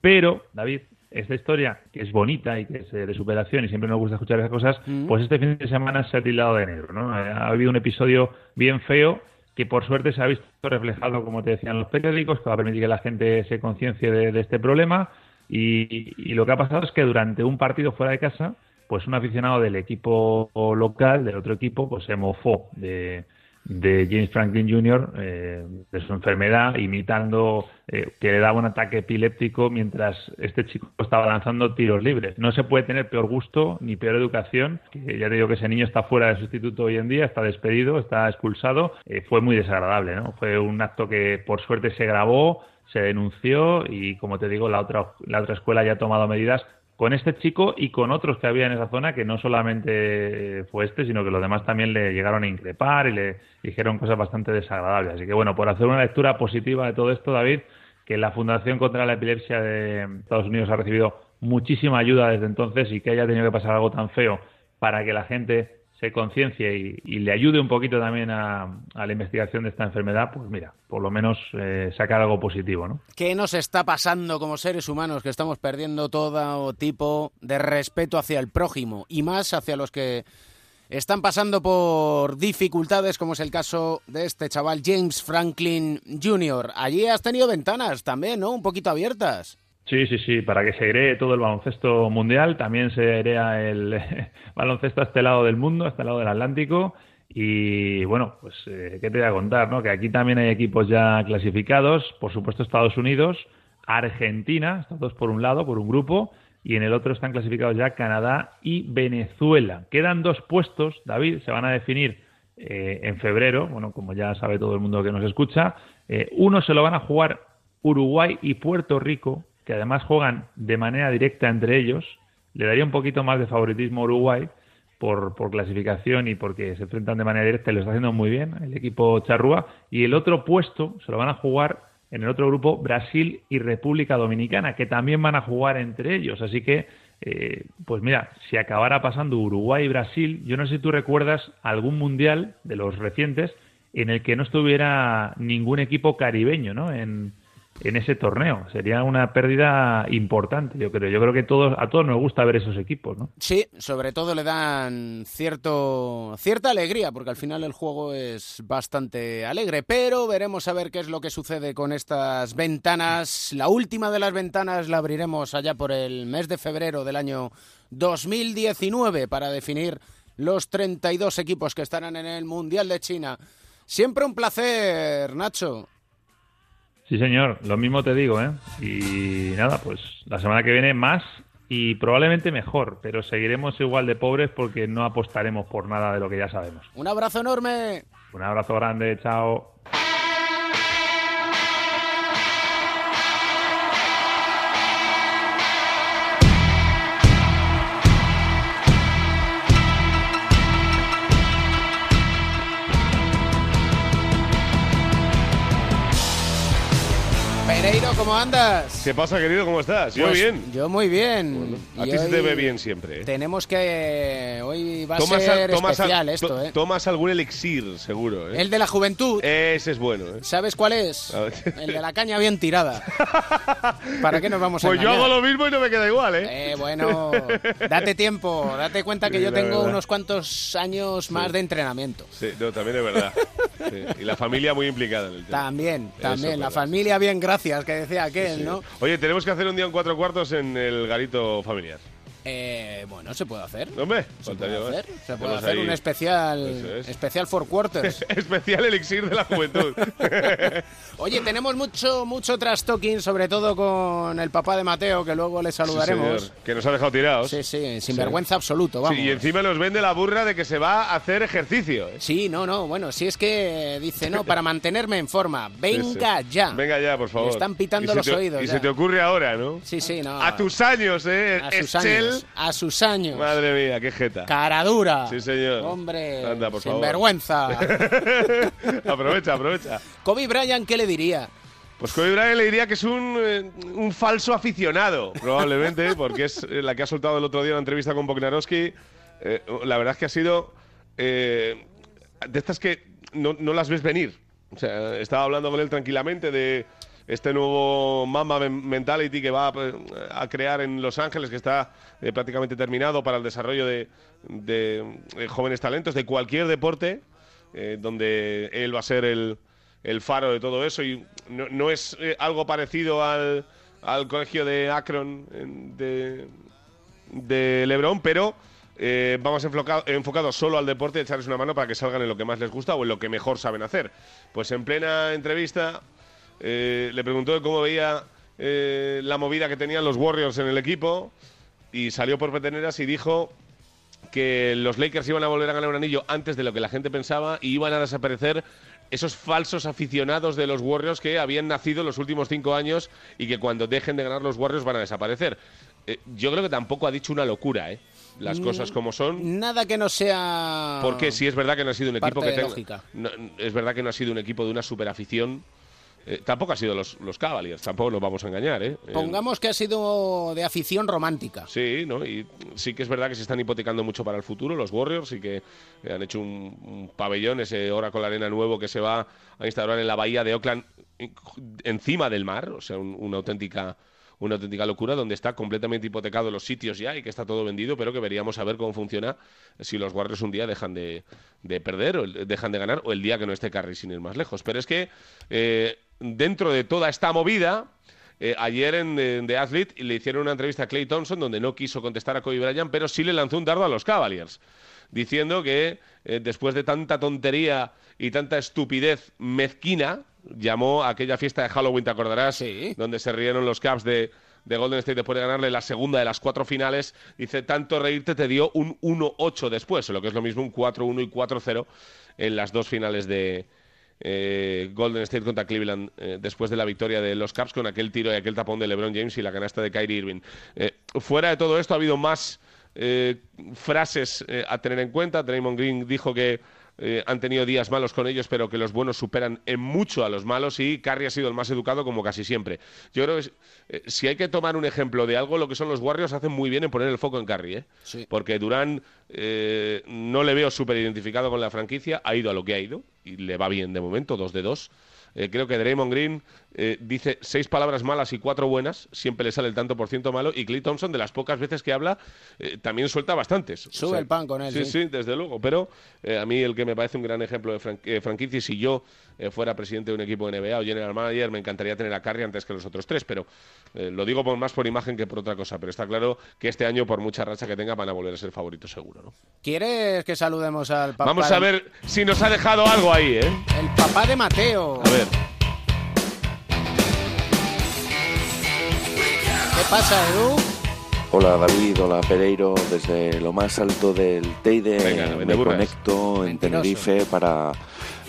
Pero, David, esta historia, que es bonita y que es eh, de superación y siempre nos gusta escuchar esas cosas, pues este fin de semana se ha tildado de negro. ¿no? Ha habido un episodio bien feo que por suerte se ha visto reflejado, como te decían los periódicos, que va a permitir que la gente se conciencie de, de este problema. Y, y lo que ha pasado es que durante un partido fuera de casa, pues un aficionado del equipo local, del otro equipo, pues se mofó de, de James Franklin Jr., eh, de su enfermedad, imitando eh, que le daba un ataque epiléptico mientras este chico estaba lanzando tiros libres. No se puede tener peor gusto ni peor educación. ya te digo que ese niño está fuera de sustituto hoy en día, está despedido, está expulsado. Eh, fue muy desagradable, ¿no? Fue un acto que por suerte se grabó, se denunció y, como te digo, la otra, la otra escuela ya ha tomado medidas con este chico y con otros que había en esa zona, que no solamente fue este, sino que los demás también le llegaron a increpar y le dijeron cosas bastante desagradables. Así que bueno, por hacer una lectura positiva de todo esto, David, que la Fundación contra la Epilepsia de Estados Unidos ha recibido muchísima ayuda desde entonces y que haya tenido que pasar algo tan feo para que la gente se conciencie y, le ayude un poquito también a, a la investigación de esta enfermedad, pues mira, por lo menos eh, sacar algo positivo, ¿no?
¿Qué nos está pasando como seres humanos que estamos perdiendo todo tipo de respeto hacia el prójimo y más hacia los que están pasando por dificultades, como es el caso de este chaval James Franklin Jr. Allí has tenido ventanas también, ¿no? Un poquito abiertas.
Sí, sí, sí, para que se airee todo el baloncesto mundial, también se airea el *laughs* baloncesto a este lado del mundo, a este lado del Atlántico. Y bueno, pues, eh, ¿qué te voy a contar? No? Que aquí también hay equipos ya clasificados, por supuesto Estados Unidos, Argentina, estos por un lado, por un grupo, y en el otro están clasificados ya Canadá y Venezuela. Quedan dos puestos, David, se van a definir eh, en febrero, bueno, como ya sabe todo el mundo que nos escucha. Eh, uno se lo van a jugar Uruguay y Puerto Rico, que además juegan de manera directa entre ellos. Le daría un poquito más de favoritismo a Uruguay por, por clasificación y porque se enfrentan de manera directa y lo está haciendo muy bien el equipo charrúa. Y el otro puesto se lo van a jugar en el otro grupo Brasil y República Dominicana, que también van a jugar entre ellos. Así que, eh, pues mira, si acabara pasando Uruguay y Brasil, yo no sé si tú recuerdas algún mundial de los recientes en el que no estuviera ningún equipo caribeño, ¿no? En, en ese torneo. Sería una pérdida importante, yo creo. Yo creo que todos, a todos nos gusta ver esos equipos, ¿no?
Sí, sobre todo le dan cierto, cierta alegría, porque al final el juego es bastante alegre. Pero veremos a ver qué es lo que sucede con estas ventanas. La última de las ventanas la abriremos allá por el mes de febrero del año 2019 para definir los 32 equipos que estarán en el Mundial de China. Siempre un placer, Nacho.
Sí, señor, lo mismo te digo, ¿eh? Y nada, pues la semana que viene más y probablemente mejor, pero seguiremos igual de pobres porque no apostaremos por nada de lo que ya sabemos.
Un abrazo enorme.
Un abrazo grande, chao.
¿Cómo andas?
¿Qué pasa, querido? ¿Cómo estás? Yo
Pues,
bien.
Yo muy bien.
a ti se te ve bien siempre. ¿eh?
Tenemos que... Hoy va a ser
al- tomas al-
especial
to-
esto, ¿eh?
Tomas algún elixir, seguro. ¿eh?
El de la juventud.
Ese es bueno. ¿eh?
¿Sabes cuál es? El de la caña bien tirada. *laughs* ¿Para qué nos vamos a
Pues yo hago lo mismo y no me queda igual, ¿eh?
Eh, bueno, date tiempo, date cuenta que
Sí,
yo tengo
verdad.
unos cuantos años más de entrenamiento.
Sí, no, también es verdad. Sí, Y la familia muy implicada en el tema.
También, también. La
verdad.
familia bien, gracias, que decía aquel,
Sí.
¿no?
Oye, tenemos que hacer un día en cuatro cuartos en el garito familiar.
Eh, bueno, se puede hacer.
Hombre,
Se puede hacer, se puede hacer
ahí-
un especial,
es.
especial for quarters. *laughs*
Especial elixir de la juventud. *laughs*
Oye, tenemos mucho, mucho trash talking, sobre todo con el papá de Mateo, que luego le saludaremos.
Sí, que nos ha dejado tirados.
Sí, sí, sin vergüenza absoluto,
Sí,
vamos.
y encima nos vende la burra de que se va a hacer ejercicio. ¿eh?
Sí, no, no, bueno, si es que dice, no, para mantenerme en forma, venga ya.
Venga ya, por favor.
Me están pitando los
te-
oídos
Y
ya.
se te ocurre ahora, ¿no?
Sí, sí, no.
A tus años, ¿eh?
A sus años. A sus años.
Madre mía, qué jeta.
Cara dura.
Sí, señor.
Hombre,
Anda, por
sin
favor.
vergüenza. *laughs*
aprovecha, aprovecha.
Kobe Bryant, ¿qué le diría?
Pues Kobe Bryant le diría que es un, eh, un falso aficionado, probablemente, *laughs* porque es eh, la que ha soltado el otro día en una entrevista con Bognarowski. Eh, la verdad es que ha sido eh, de estas que no, no las ves venir. O sea, estaba hablando con él tranquilamente de este nuevo Mamba Men- Mentality que va eh, a crear en Los Ángeles, que está eh, prácticamente terminado para el desarrollo de, eh, jóvenes talentos de cualquier deporte, eh, donde él va a ser el, faro de todo eso y no, es algo parecido al, colegio de Akron de, de LeBron, pero eh, vamos enfocado- enfocados solo al deporte echarles una mano para que salgan en lo que más les gusta o en lo que mejor saben hacer. Pues en plena entrevista eh, le preguntó cómo veía eh, la movida que tenían los Warriors en el equipo y salió por peteneras y dijo que los Lakers iban a volver a ganar un anillo antes de lo que la gente pensaba y iban a desaparecer esos falsos aficionados de los Warriors que habían nacido en los últimos cinco años y que cuando dejen de ganar los Warriors van a desaparecer. Eh, yo creo que tampoco ha dicho una locura, ¿eh? Las
Mm,
cosas como son.
Nada que no sea.
Porque sí es verdad que no ha sido un equipo que tenga. no, es verdad que no ha sido un equipo de una superafición. Eh, tampoco ha sido los, los Cavaliers, tampoco nos vamos a engañar, ¿eh? Eh,
Pongamos que ha sido de afición romántica.
Sí, ¿no? Y sí que es verdad que se están hipotecando mucho para el futuro los Warriors y que eh, han hecho un, un pabellón, ese Oracle Arena nuevo que se va a instaurar en la bahía de Oakland, en- encima del mar, o sea, un- una auténtica una auténtica locura, donde está completamente hipotecado los sitios ya y que está todo vendido, pero que veríamos a ver cómo funciona si los Warriors un día dejan de, de perder o dejan de ganar o el día que no esté Curry sin ir más lejos. Pero es que eh, dentro de toda esta movida, eh, ayer en, en The Athlete le hicieron una entrevista a Clay Thompson donde no quiso contestar a Kobe Bryant, pero sí le lanzó un dardo a los Cavaliers, diciendo que eh, después de tanta tontería y tanta estupidez mezquina, llamó a aquella fiesta de Halloween, ¿te acordarás? Donde se rieron los Cavs de, de Golden State después de ganarle la segunda de las cuatro finales. Dice, tanto reírte te dio un 1-8 después, lo que es lo mismo un 4-1 y 4-0 en las dos finales de, eh, Golden State contra Cleveland eh, después de la victoria de los Caps con aquel tiro y aquel tapón de LeBron James y la canasta de Kyrie Irving. Eh, fuera de todo esto ha habido más eh, frases a tener en cuenta. Draymond Green dijo que eh, han tenido días malos con ellos, pero que los buenos superan en mucho a los malos y Curry ha sido el más educado como casi siempre. Yo creo que eh, si hay que tomar un ejemplo de algo, lo que son los Warriors hacen muy bien en poner el foco en Curry, ¿eh? porque Durán eh, no le veo súper identificado con la franquicia, ha ido a lo que ha ido y le va bien de momento, dos de dos. Eh, creo que Draymond Green eh, dice seis palabras malas y cuatro buenas, siempre le sale el tanto por ciento malo, y Clay Thompson, de las pocas veces que habla, eh, también suelta bastantes. O
Sube
sea,
el pan con él.
Sí,
sí.
sí, desde luego. Pero a mí el que me parece un gran ejemplo de fran- eh, franquicia, si yo eh, fuera presidente de un equipo de NBA o general manager, me encantaría tener a Curry antes que los otros tres. Pero eh, lo digo por, más por imagen que por otra cosa. Pero está claro que este año, por mucha racha que tenga, van a volver a ser favoritos seguro. ¿no?
¿Quieres que saludemos al papá?
Vamos a
de-
ver si nos ha dejado algo ahí, ¿eh?
El papá de Mateo.
A ver.
¿Qué pasa, Edu?
Hola David, hola Pereiro, desde lo más alto del Teide
Venga,
me conecto en. Tenerife para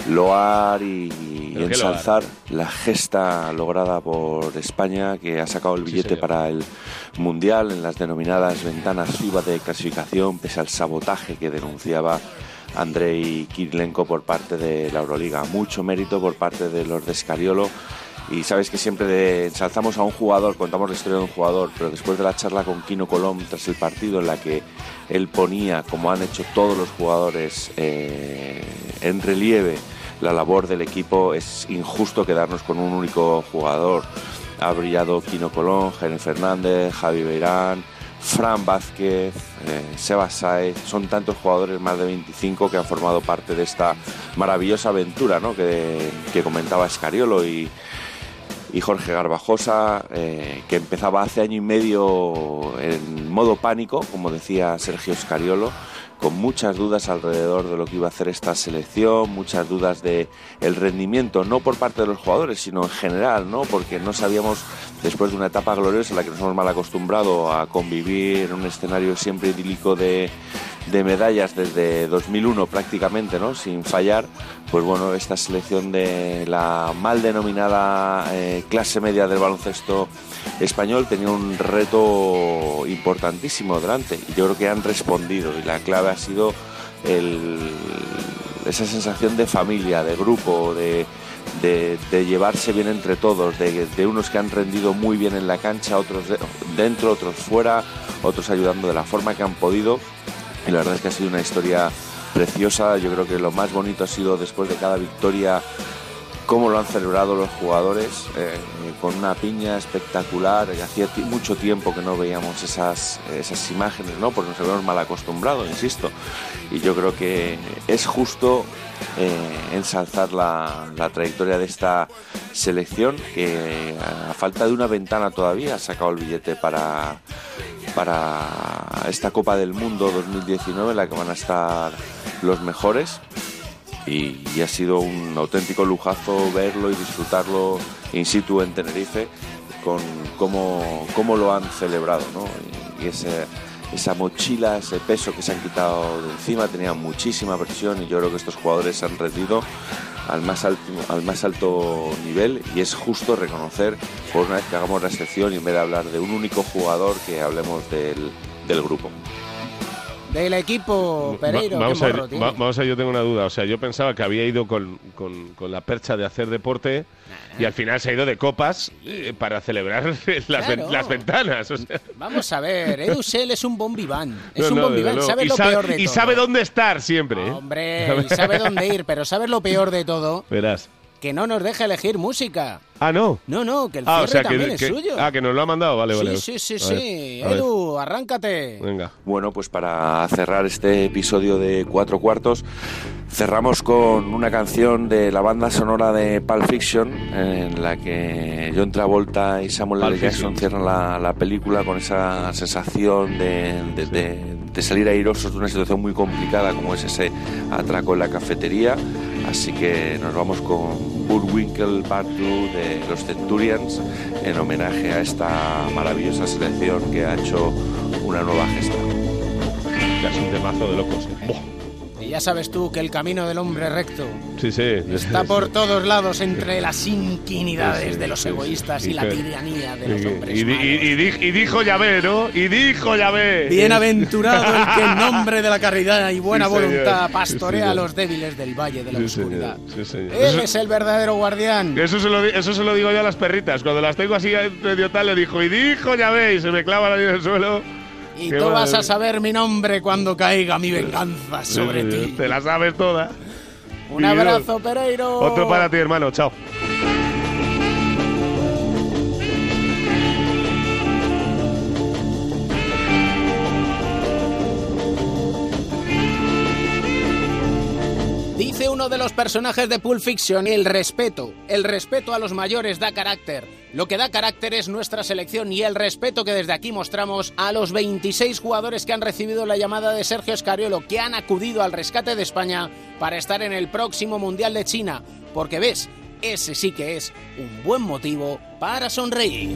loar y, y
¿Pero qué
ensalzar la gesta lograda por España que ha sacado el billete para el Mundial en las denominadas ventanas FIBA de clasificación pese al sabotaje que denunciaba Andrei Kirilenko por parte de la Euroliga. Mucho mérito por parte de los de Escariolo y sabes que siempre de- ensalzamos a un jugador, contamos la historia de un jugador, pero después de la charla con Kino Colom tras el partido en la que él ponía, como han hecho todos los jugadores, eh, en relieve la labor del equipo, es injusto quedarnos con un único jugador. Ha brillado Kino Colón, Jaime Fernández, Javi Beirán, Fran Vázquez, eh, Seba son tantos jugadores, más de 25, que han formado parte de esta maravillosa aventura ¿no? que, comentaba Escariolo y, Jorge Garbajosa, eh, que empezaba hace año y medio en modo pánico, como decía Sergio Scariolo, con muchas dudas alrededor de lo que iba a hacer esta selección, muchas dudas de el rendimiento, no por parte de los jugadores, sino en general, ¿no? Porque no sabíamos, después de una etapa gloriosa en la que nos hemos mal acostumbrado a convivir en un escenario siempre idílico de, de medallas desde 2001 prácticamente, ¿no? Sin fallar, pues bueno, esta selección de la mal denominada eh, clase media del baloncesto español tenía un reto importantísimo delante y yo creo que han respondido y la clave ha sido el- esa sensación de familia, de grupo, de, llevarse bien entre todos, de, unos que han rendido muy bien en la cancha, otros de- dentro, otros fuera, otros ayudando de la forma que han podido y la verdad es que ha sido una historia preciosa. Yo creo que lo más bonito ha sido después de cada victoria cómo lo han celebrado los jugadores, eh, con una piña espectacular. Hacía mucho tiempo que no veíamos esas, esas imágenes, ¿no? Porque nos habíamos mal acostumbrado, insisto. Y yo creo que es justo eh, ensalzar la, la trayectoria de esta selección que a falta de una ventana todavía ha sacado el billete para, para esta Copa del Mundo 2019 en la que van a estar los mejores y, ha sido un auténtico lujazo verlo y disfrutarlo in situ en Tenerife con cómo, cómo lo han celebrado, ¿no? Y ese- esa mochila, ese peso que se han quitado de encima, tenían muchísima presión y yo creo que estos jugadores se han rendido al más alto, nivel y es justo reconocer por una vez que hagamos la excepción y en vez de hablar de un único jugador que hablemos del grupo.
Del equipo Pereiro,
Va- vamos,
qué
a ver,
tiene.
va- vamos a ver, yo tengo una duda. O sea, yo pensaba que había ido con, con- con la percha de hacer deporte y al final se ha ido de copas eh, para celebrar *laughs* las,
Claro.
las ventanas. o sea.
Vamos a ver, Edusel es un bon vivant. Es
No,
un
no, luego.
sabe
y
lo
sabe,
peor de
y
todo.
sabe dónde estar siempre. ¿eh?
Hombre, *laughs* y sabe dónde ir, pero ¿sabes lo peor de todo?
Verás.
Que no nos deja elegir música.
Ah, no.
No, no, que el
Ah,
cierre
o sea, que,
también es
que-
suyo.
ah, que nos lo ha mandado, vale, vale.
sí, sí, sí, sí.
ver.
Edu, arráncate.
Venga.
Bueno, pues para cerrar este episodio de Cuatro Cuartos, cerramos con una canción de la banda sonora de Pulp Fiction, en la que John Travolta y Samuel L. Jackson cierran la, la película con esa sensación de, de- de- de salir airosos de una situación muy complicada como es ese atraco en la cafetería. Así que nos vamos con Bullwinkle Part 2 de los Centurions en homenaje a esta maravillosa selección que ha hecho una nueva gesta.
Ya es un temazo de locos. ¿eh?
Ya sabes tú que el camino del hombre recto
Sí, sí.
está *laughs* por todos lados entre las inquinidades
Sí, sí,
de los
sí, sí.
egoístas y, la tiranía de los hombres.
y y- y y dijo Yahvé, ¿no? Y dijo Yahvé.
Bienaventurado el que en nombre de la caridad y buena
Sí,
voluntad
Sí,
pastorea a los débiles del valle de la
Sí,
oscuridad.
Sí.
Él es el verdadero guardián.
Eso se, lo, eso se lo digo yo a las perritas. Cuando las tengo así medio tal, le dijo, y dijo Yahvé, y se me clava ahí en el suelo.
Y
Qué
tú vas a saber mi nombre cuando caiga mi venganza sobre
sí,
ti.
Te la sabes toda.
Un abrazo, Pereiro.
Otro para ti, hermano. Chao.
Uno de los personajes de Pulp Fiction, el respeto. El respeto a los mayores da carácter. Lo que da carácter es nuestra selección y el respeto que desde aquí mostramos a los 26 jugadores que han recibido la llamada de Sergio Escariolo, que han acudido al rescate de España para estar en el próximo Mundial de China. Porque ves, ese sí que es un buen motivo para sonreír.